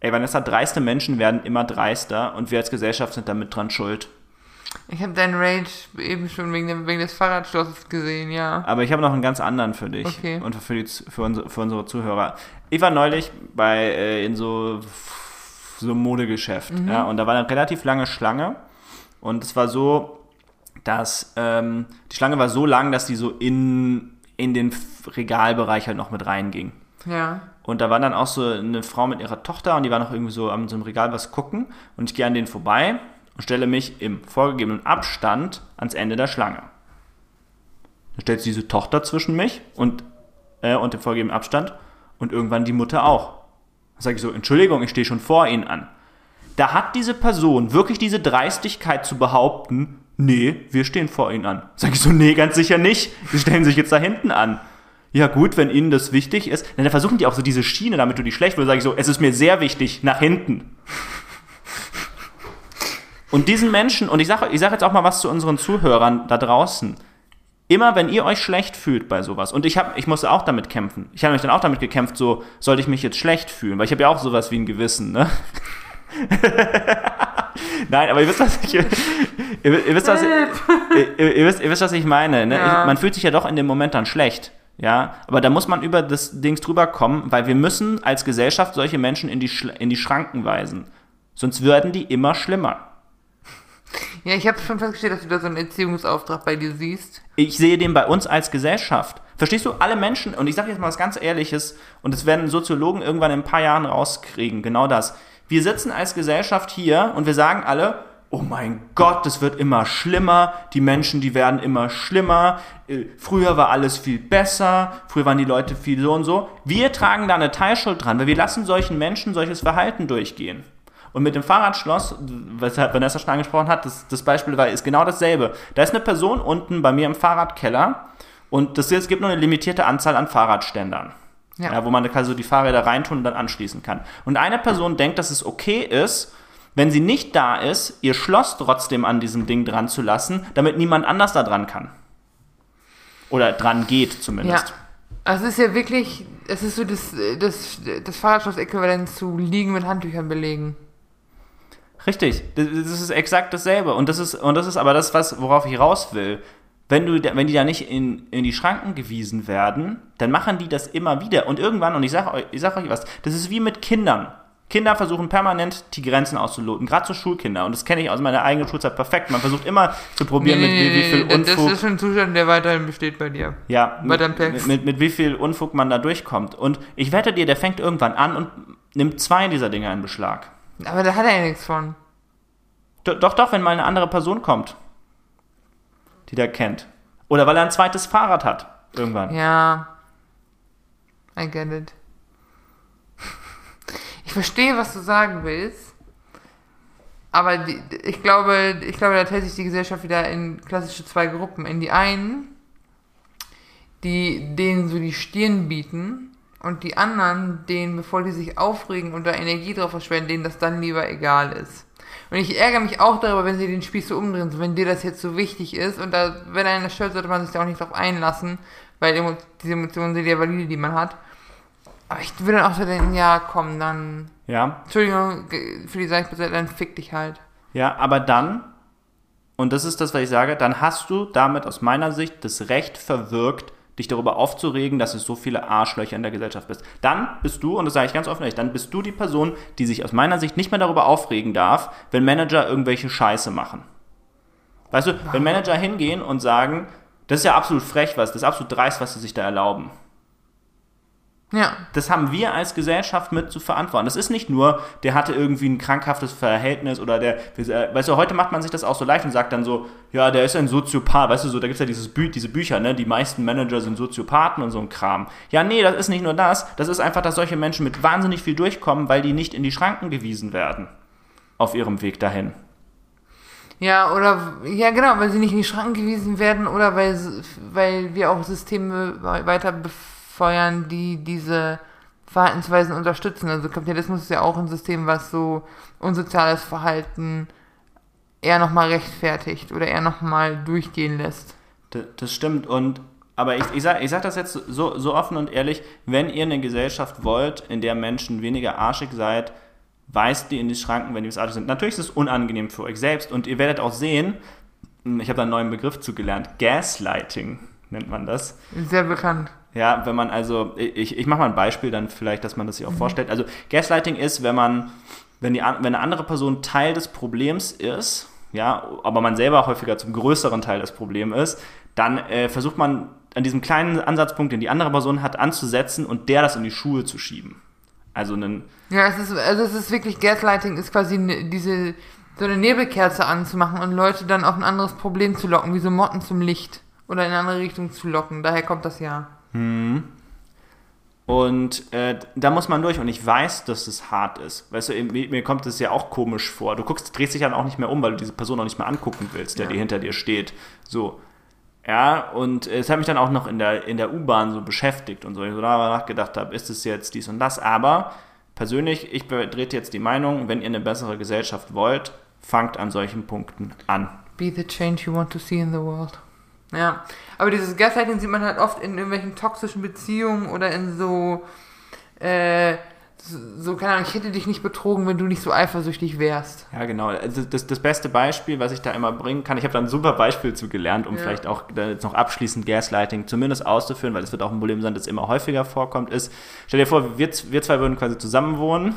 Ey, Vanessa, dreiste Menschen werden immer dreister und wir als Gesellschaft sind damit dran schuld. Ich habe deinen Rage eben schon wegen, dem, wegen des Fahrradschlosses gesehen, ja. Aber ich habe noch einen ganz anderen für dich Okay. und für, die, für, unsere, für unsere Zuhörer. Ich war neulich bei äh, in so, so einem Modegeschäft ja, und da war eine relativ lange Schlange und es war so, dass ähm, die Schlange war so lang, dass die so in, in den Regalbereich halt noch mit reinging. Ja. Und da war dann auch so eine Frau mit ihrer Tochter und die war noch irgendwie so an so einem Regal was gucken. Und ich gehe an denen vorbei und stelle mich im vorgegebenen Abstand ans Ende der Schlange. Dann stellt sich diese Tochter zwischen mich und, äh, und dem vorgegebenen Abstand und irgendwann die Mutter auch. Dann sage ich so, Entschuldigung, ich stehe schon vor Ihnen an. Da hat diese Person wirklich diese Dreistigkeit zu behaupten, nee, wir stehen vor Ihnen an. Sag ich so, nee, ganz sicher nicht. Sie stellen sich jetzt da hinten an. ja gut, wenn ihnen das wichtig ist, dann versuchen die auch so diese Schiene, damit du die schlecht wirst, sage ich so, es ist mir sehr wichtig, nach hinten. Und diesen Menschen, und ich sage ich sag jetzt auch mal was zu unseren Zuhörern da draußen, immer wenn ihr euch schlecht fühlt bei sowas, und ich, hab, ich musste auch damit kämpfen, ich habe mich dann auch damit gekämpft, so, sollte ich mich jetzt schlecht fühlen, weil ich habe ja auch sowas wie ein Gewissen, ne? Nein, aber ihr wisst, was ich, ihr, ihr wisst, was, ihr, ihr, wisst, ihr wisst, was ich meine. Ne? Ja. Man fühlt sich ja doch in dem Moment dann schlecht. Ja, aber da muss man über das Dings drüber kommen, weil wir müssen als Gesellschaft solche Menschen in die, in die Schranken weisen. Sonst werden die immer schlimmer. Ja, ich habe schon festgestellt, dass du da so einen Erziehungsauftrag bei dir siehst. Ich sehe den bei uns als Gesellschaft. Verstehst du, alle Menschen, und ich sage jetzt mal was ganz Ehrliches, und das werden Soziologen irgendwann in ein paar Jahren rauskriegen, genau das. Wir sitzen als Gesellschaft hier und wir sagen alle, oh mein Gott, es wird immer schlimmer, die Menschen, die werden immer schlimmer, äh, früher war alles viel besser, früher waren die Leute viel so und so. Wir tragen da eine Teilschuld dran, weil wir lassen solchen Menschen solches Verhalten durchgehen. Und mit dem Fahrradschloss, weshalb Vanessa schon angesprochen hat, das, das Beispiel war, ist genau dasselbe. Da ist eine Person unten bei mir im Fahrradkeller und das, es gibt nur eine limitierte Anzahl an Fahrradständern. Ja. Ja, wo man quasi so die Fahrräder reintun und dann anschließen kann. Und eine Person denkt, dass es okay ist, wenn sie nicht da ist, ihr Schloss trotzdem an diesem Ding dran zu lassen, damit niemand anders da dran kann. Oder dran geht Ja. zumindest. Also es ist ja wirklich, es ist so das, das, das Fahrradschloss-Äquivalent zu liegen mit Handtüchern belegen. Richtig, das das ist exakt dasselbe. Und das ist, und das ist aber das, was, worauf ich raus will. Wenn, du, wenn die da nicht in, in die Schranken gewiesen werden, dann machen die das immer wieder. Und irgendwann, und ich sage euch, ich sag euch was, das ist wie mit Kindern. Kinder versuchen permanent die Grenzen auszuloten, gerade so Schulkinder. Und das kenne ich aus meiner eigenen Schulzeit perfekt. Man versucht immer zu probieren, mit wie, wie viel das Unfug. ist schon ein Zustand, der weiterhin besteht bei dir. Ja, Bei mit, Text. mit, mit wie viel Unfug man da durchkommt. Und ich wette dir, der fängt irgendwann an und nimmt zwei dieser Dinge in Beschlag. Aber da hat er ja nichts von. Do- Doch, doch, wenn mal eine andere Person kommt, die der kennt. Oder weil er ein zweites Fahrrad hat, irgendwann. Ja. I get it. Ich verstehe, was du sagen willst. Aber die, ich glaube, ich glaube, da teilt sich die Gesellschaft wieder in klassische zwei Gruppen. In die einen, die denen so die Stirn bieten und die anderen, denen, bevor die sich aufregen und da Energie drauf verschwenden, denen das dann lieber egal ist. Und ich ärgere mich auch darüber, wenn sie den Spieß so umdrehen, so wenn dir das jetzt so wichtig ist und da, wenn einer stört, sollte man sich da auch nicht drauf einlassen, weil diese Emotionen sind ja valide, die man hat. Aber ich würde dann auch so denken, ja, komm, dann, Ja, Entschuldigung für die Seichbesitzer, dann fick dich halt. ja, aber dann, und das ist das, was ich sage, dann hast du damit aus meiner Sicht das Recht verwirkt, dich darüber aufzuregen, dass es so viele Arschlöcher in der Gesellschaft bist. Dann bist du, und das sage ich ganz offen, ehrlich, dann bist du die Person, die sich aus meiner Sicht nicht mehr darüber aufregen darf, wenn Manager irgendwelche Scheiße machen. Weißt du, wenn Manager hingehen und sagen, das ist ja absolut frech, was, das ist absolut dreist, was sie sich da erlauben. Ja, Das haben wir als Gesellschaft mit zu verantworten. Das ist nicht nur, der hatte irgendwie ein krankhaftes Verhältnis oder der, weißt du, heute macht man sich das auch so leicht und sagt dann so, ja, der ist ein Soziopath, weißt du, so, da gibt es ja dieses Bü diese Bücher, ne, die meisten Manager sind Soziopathen und so ein Kram. Ja, nee, das ist nicht nur das, das ist einfach, dass solche Menschen mit wahnsinnig viel durchkommen, weil die nicht in die Schranken gewiesen werden auf ihrem Weg dahin. Ja, oder, ja genau, weil sie nicht in die Schranken gewiesen werden oder weil, weil wir auch Systeme we- weiter befeuern, die diese Verhaltensweisen unterstützen. Also Kapitalismus ist ja auch ein System, was so unsoziales Verhalten eher nochmal rechtfertigt oder eher nochmal durchgehen lässt. Das stimmt und aber ich, ich sage ich sag das jetzt so, so offen und ehrlich, wenn ihr eine Gesellschaft wollt, in der Menschen weniger arschig seid, weist die in die Schranken, wenn die arschig sind. Natürlich ist es unangenehm für euch selbst und ihr werdet auch sehen, ich habe da einen neuen Begriff zugelernt, Gaslighting nennt man das. Sehr bekannt. Ja, wenn man also, ich, ich mache mal ein Beispiel dann vielleicht, dass man das sich auch vorstellt. Also Gaslighting ist, wenn man, wenn, die, wenn eine andere Person Teil des Problems ist, ja, aber man selber häufiger zum größeren Teil des Problems ist, dann äh, versucht man an diesem kleinen Ansatzpunkt, den die andere Person hat, anzusetzen und der das in die Schuhe zu schieben. Also einen, Ja, es ist, also es ist wirklich, Gaslighting ist quasi ne, diese, so eine Nebelkerze anzumachen und Leute dann auf ein anderes Problem zu locken, wie so Motten zum Licht. Oder in eine andere Richtung zu locken. Daher kommt das ja. Und äh, da muss man durch. Und ich weiß, dass es hart ist. Weißt du, mir, kommt es ja auch komisch vor. Du guckst, drehst dich dann auch nicht mehr um, weil du diese Person auch nicht mehr angucken willst, der Ja. dir hinter dir steht. So. Ja, und es hat mich dann auch noch in der, in der U-Bahn so beschäftigt und so, ich so darüber nachgedacht habe, ist es jetzt dies und das, aber persönlich, ich vertrete jetzt die Meinung, wenn ihr eine bessere Gesellschaft wollt, fangt an solchen Punkten an. Be the change you want to see in the world. Ja, aber dieses Gaslighting sieht man halt oft in irgendwelchen toxischen Beziehungen oder in so, äh, so, keine Ahnung, ich hätte dich nicht betrogen, wenn du nicht so eifersüchtig wärst. Ja, genau. Also das, das beste Beispiel, was ich da immer bringen kann, ich habe da ein super Beispiel zu gelernt, um Ja. vielleicht auch da jetzt noch abschließend Gaslighting zumindest auszuführen, weil es wird auch ein Problem sein, das immer häufiger vorkommt, ist, stell dir vor, wir, wir zwei würden quasi zusammen wohnen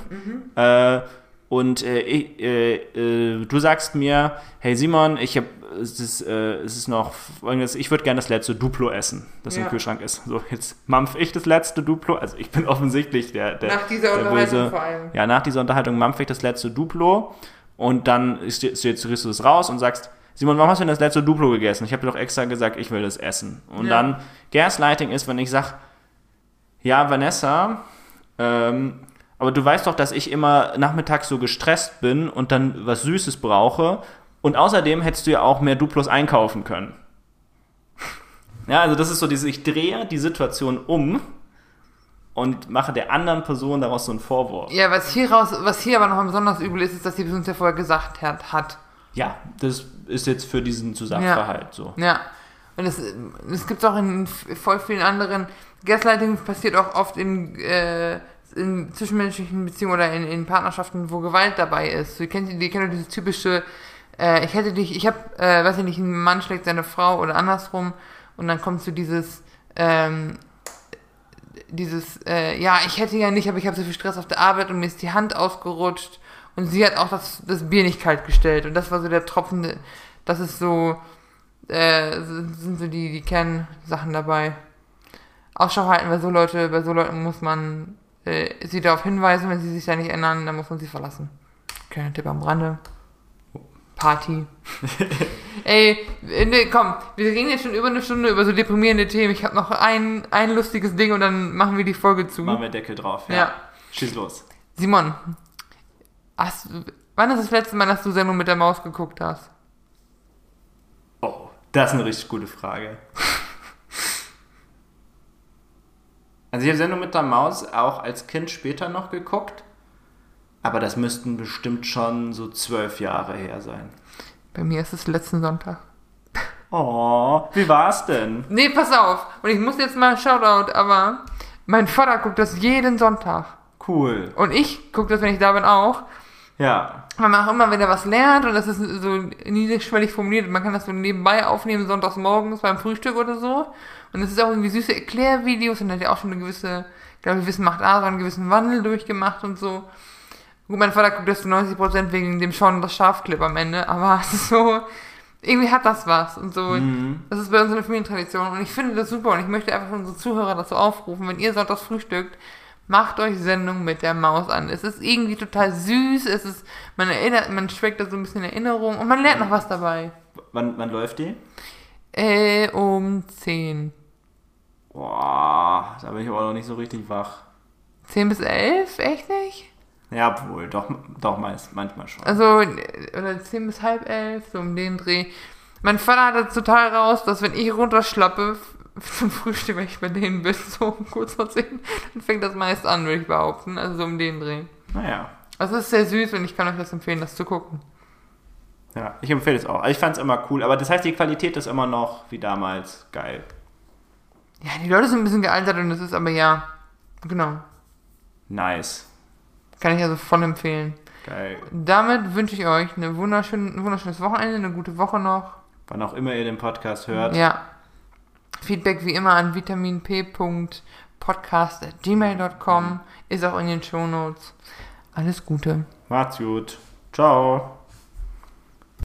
äh, und äh, äh, äh, du sagst mir, hey Simon, ich habe es ist, äh, es ist noch folgendes, ich würde gerne das letzte Duplo essen, das Ja. im Kühlschrank ist. So, jetzt mampf ich das letzte Duplo, also ich bin offensichtlich der, der Nach dieser der Unterhaltung böse- vor allem. ja, nach dieser Unterhaltung mampf ich das letzte Duplo und dann ist, ist, jetzt riechst du das raus und sagst, Simon, warum hast du denn das letzte Duplo gegessen? Ich habe dir doch extra gesagt, ich will das essen. Und Ja. dann Gaslighting ist, wenn ich sage, ja, Vanessa, ähm, aber du weißt doch, dass ich immer nachmittags so gestresst bin und dann was Süßes brauche. Und außerdem hättest du ja auch mehr Duplos einkaufen können. Ja, also das ist so diese, ich drehe die Situation um und mache der anderen Person daraus so einen Vorwurf. Ja, was hier raus, was hier aber noch besonders übel ist, ist, dass die Person es ja vorher gesagt hat. hat. Ja, das ist jetzt für diesen Zusammenhalt so. Ja. Und es, es gibt auch in voll vielen anderen. Gaslighting passiert auch oft in, äh, in zwischenmenschlichen Beziehungen oder in, in Partnerschaften, wo Gewalt dabei ist. Ihr kennt, ihr kennt doch dieses typische, äh, ich hätte dich, ich hab, äh, weiß ich nicht, ein Mann schlägt seine Frau oder andersrum und dann kommt zu dieses, ähm, dieses, äh, ja, ich hätte ja nicht, aber ich habe so viel Stress auf der Arbeit und mir ist die Hand ausgerutscht und sie hat auch das, das Bier nicht kalt gestellt und das war so der Tropfen, das ist so, äh, sind so die, die Kernsachen dabei. Ausschau halten, bei so Leute, bei so Leuten muss man äh, sie darauf hinweisen, wenn sie sich da nicht ändern, dann muss man sie verlassen. Kleiner Tipp am Rande. Party. Ey, nee, komm, wir reden jetzt schon über eine Stunde über so deprimierende Themen. Ich habe noch ein, ein lustiges Ding und dann machen wir die Folge zu. Machen wir Deckel drauf. Ja. Ja. Schieß los. Simon, hast, wann ist das letzte Mal, dass du Sendung mit der Maus geguckt hast? Oh, das ist eine richtig gute Frage. Also ich habe Sendung mit der Maus auch als Kind später noch geguckt, aber das müssten bestimmt schon so zwölf Jahre her sein. Bei mir ist es letzten Sonntag. Oh, wie war's denn? Nee, pass auf. Und ich muss jetzt mal Shoutout, aber mein Vater guckt das jeden Sonntag. Cool. Und ich gucke das, wenn ich da bin, auch. Ja. Weil man auch immer wieder was lernt und das ist so niedrigschwellig formuliert. Man kann das so nebenbei aufnehmen, sonntags morgens beim Frühstück oder so. Und es ist auch irgendwie süße Erklärvideos und hat ja auch schon eine gewisse, glaube ich, Wissen macht A, so einen gewissen Wandel durchgemacht und so. Gut, mein Vater guckt das zu 90% wegen dem Schauen das Schafclip am Ende, aber es ist so, irgendwie hat das was und so. Mhm. Das ist bei uns eine Familientradition und ich finde das super und ich möchte einfach unsere Zuhörer dazu aufrufen, wenn ihr sonntags frühstückt, macht euch Sendung mit der Maus an. Es ist irgendwie total süß, es ist, man erinnert, man schweckt da so ein bisschen Erinnerung und man lernt noch was dabei. Wann, wann läuft die? Äh, um 10. Boah, da bin ich aber noch nicht so richtig wach. 10 bis 11? Echt nicht? Ja, wohl, doch, doch meist, manchmal schon. Also, oder 10 bis halb 11, so um den Dreh. Mein Vater hat das total raus, dass wenn ich runterschlappe zum Frühstück, wenn ich bei denen bin, so um kurz vor 10, dann fängt das meist an, würde ich behaupten. Also so um den Dreh. Naja. Also es ist sehr süß und ich kann euch das empfehlen, das zu gucken. Ja, ich empfehle es auch. Also ich fand es immer cool, aber das heißt, die Qualität ist immer noch wie damals geil. Ja, die Leute sind ein bisschen gealtert und das ist aber ja, genau. Nice. Kann ich also voll empfehlen. Geil. Damit wünsche ich euch eine wunderschöne, ein wunderschönes Wochenende, eine gute Woche noch. Wann auch immer ihr den Podcast hört. Ja. Feedback wie immer an vitaminp.podcast.gmail.com ist auch in den Shownotes. Alles Gute. Macht's gut. Ciao.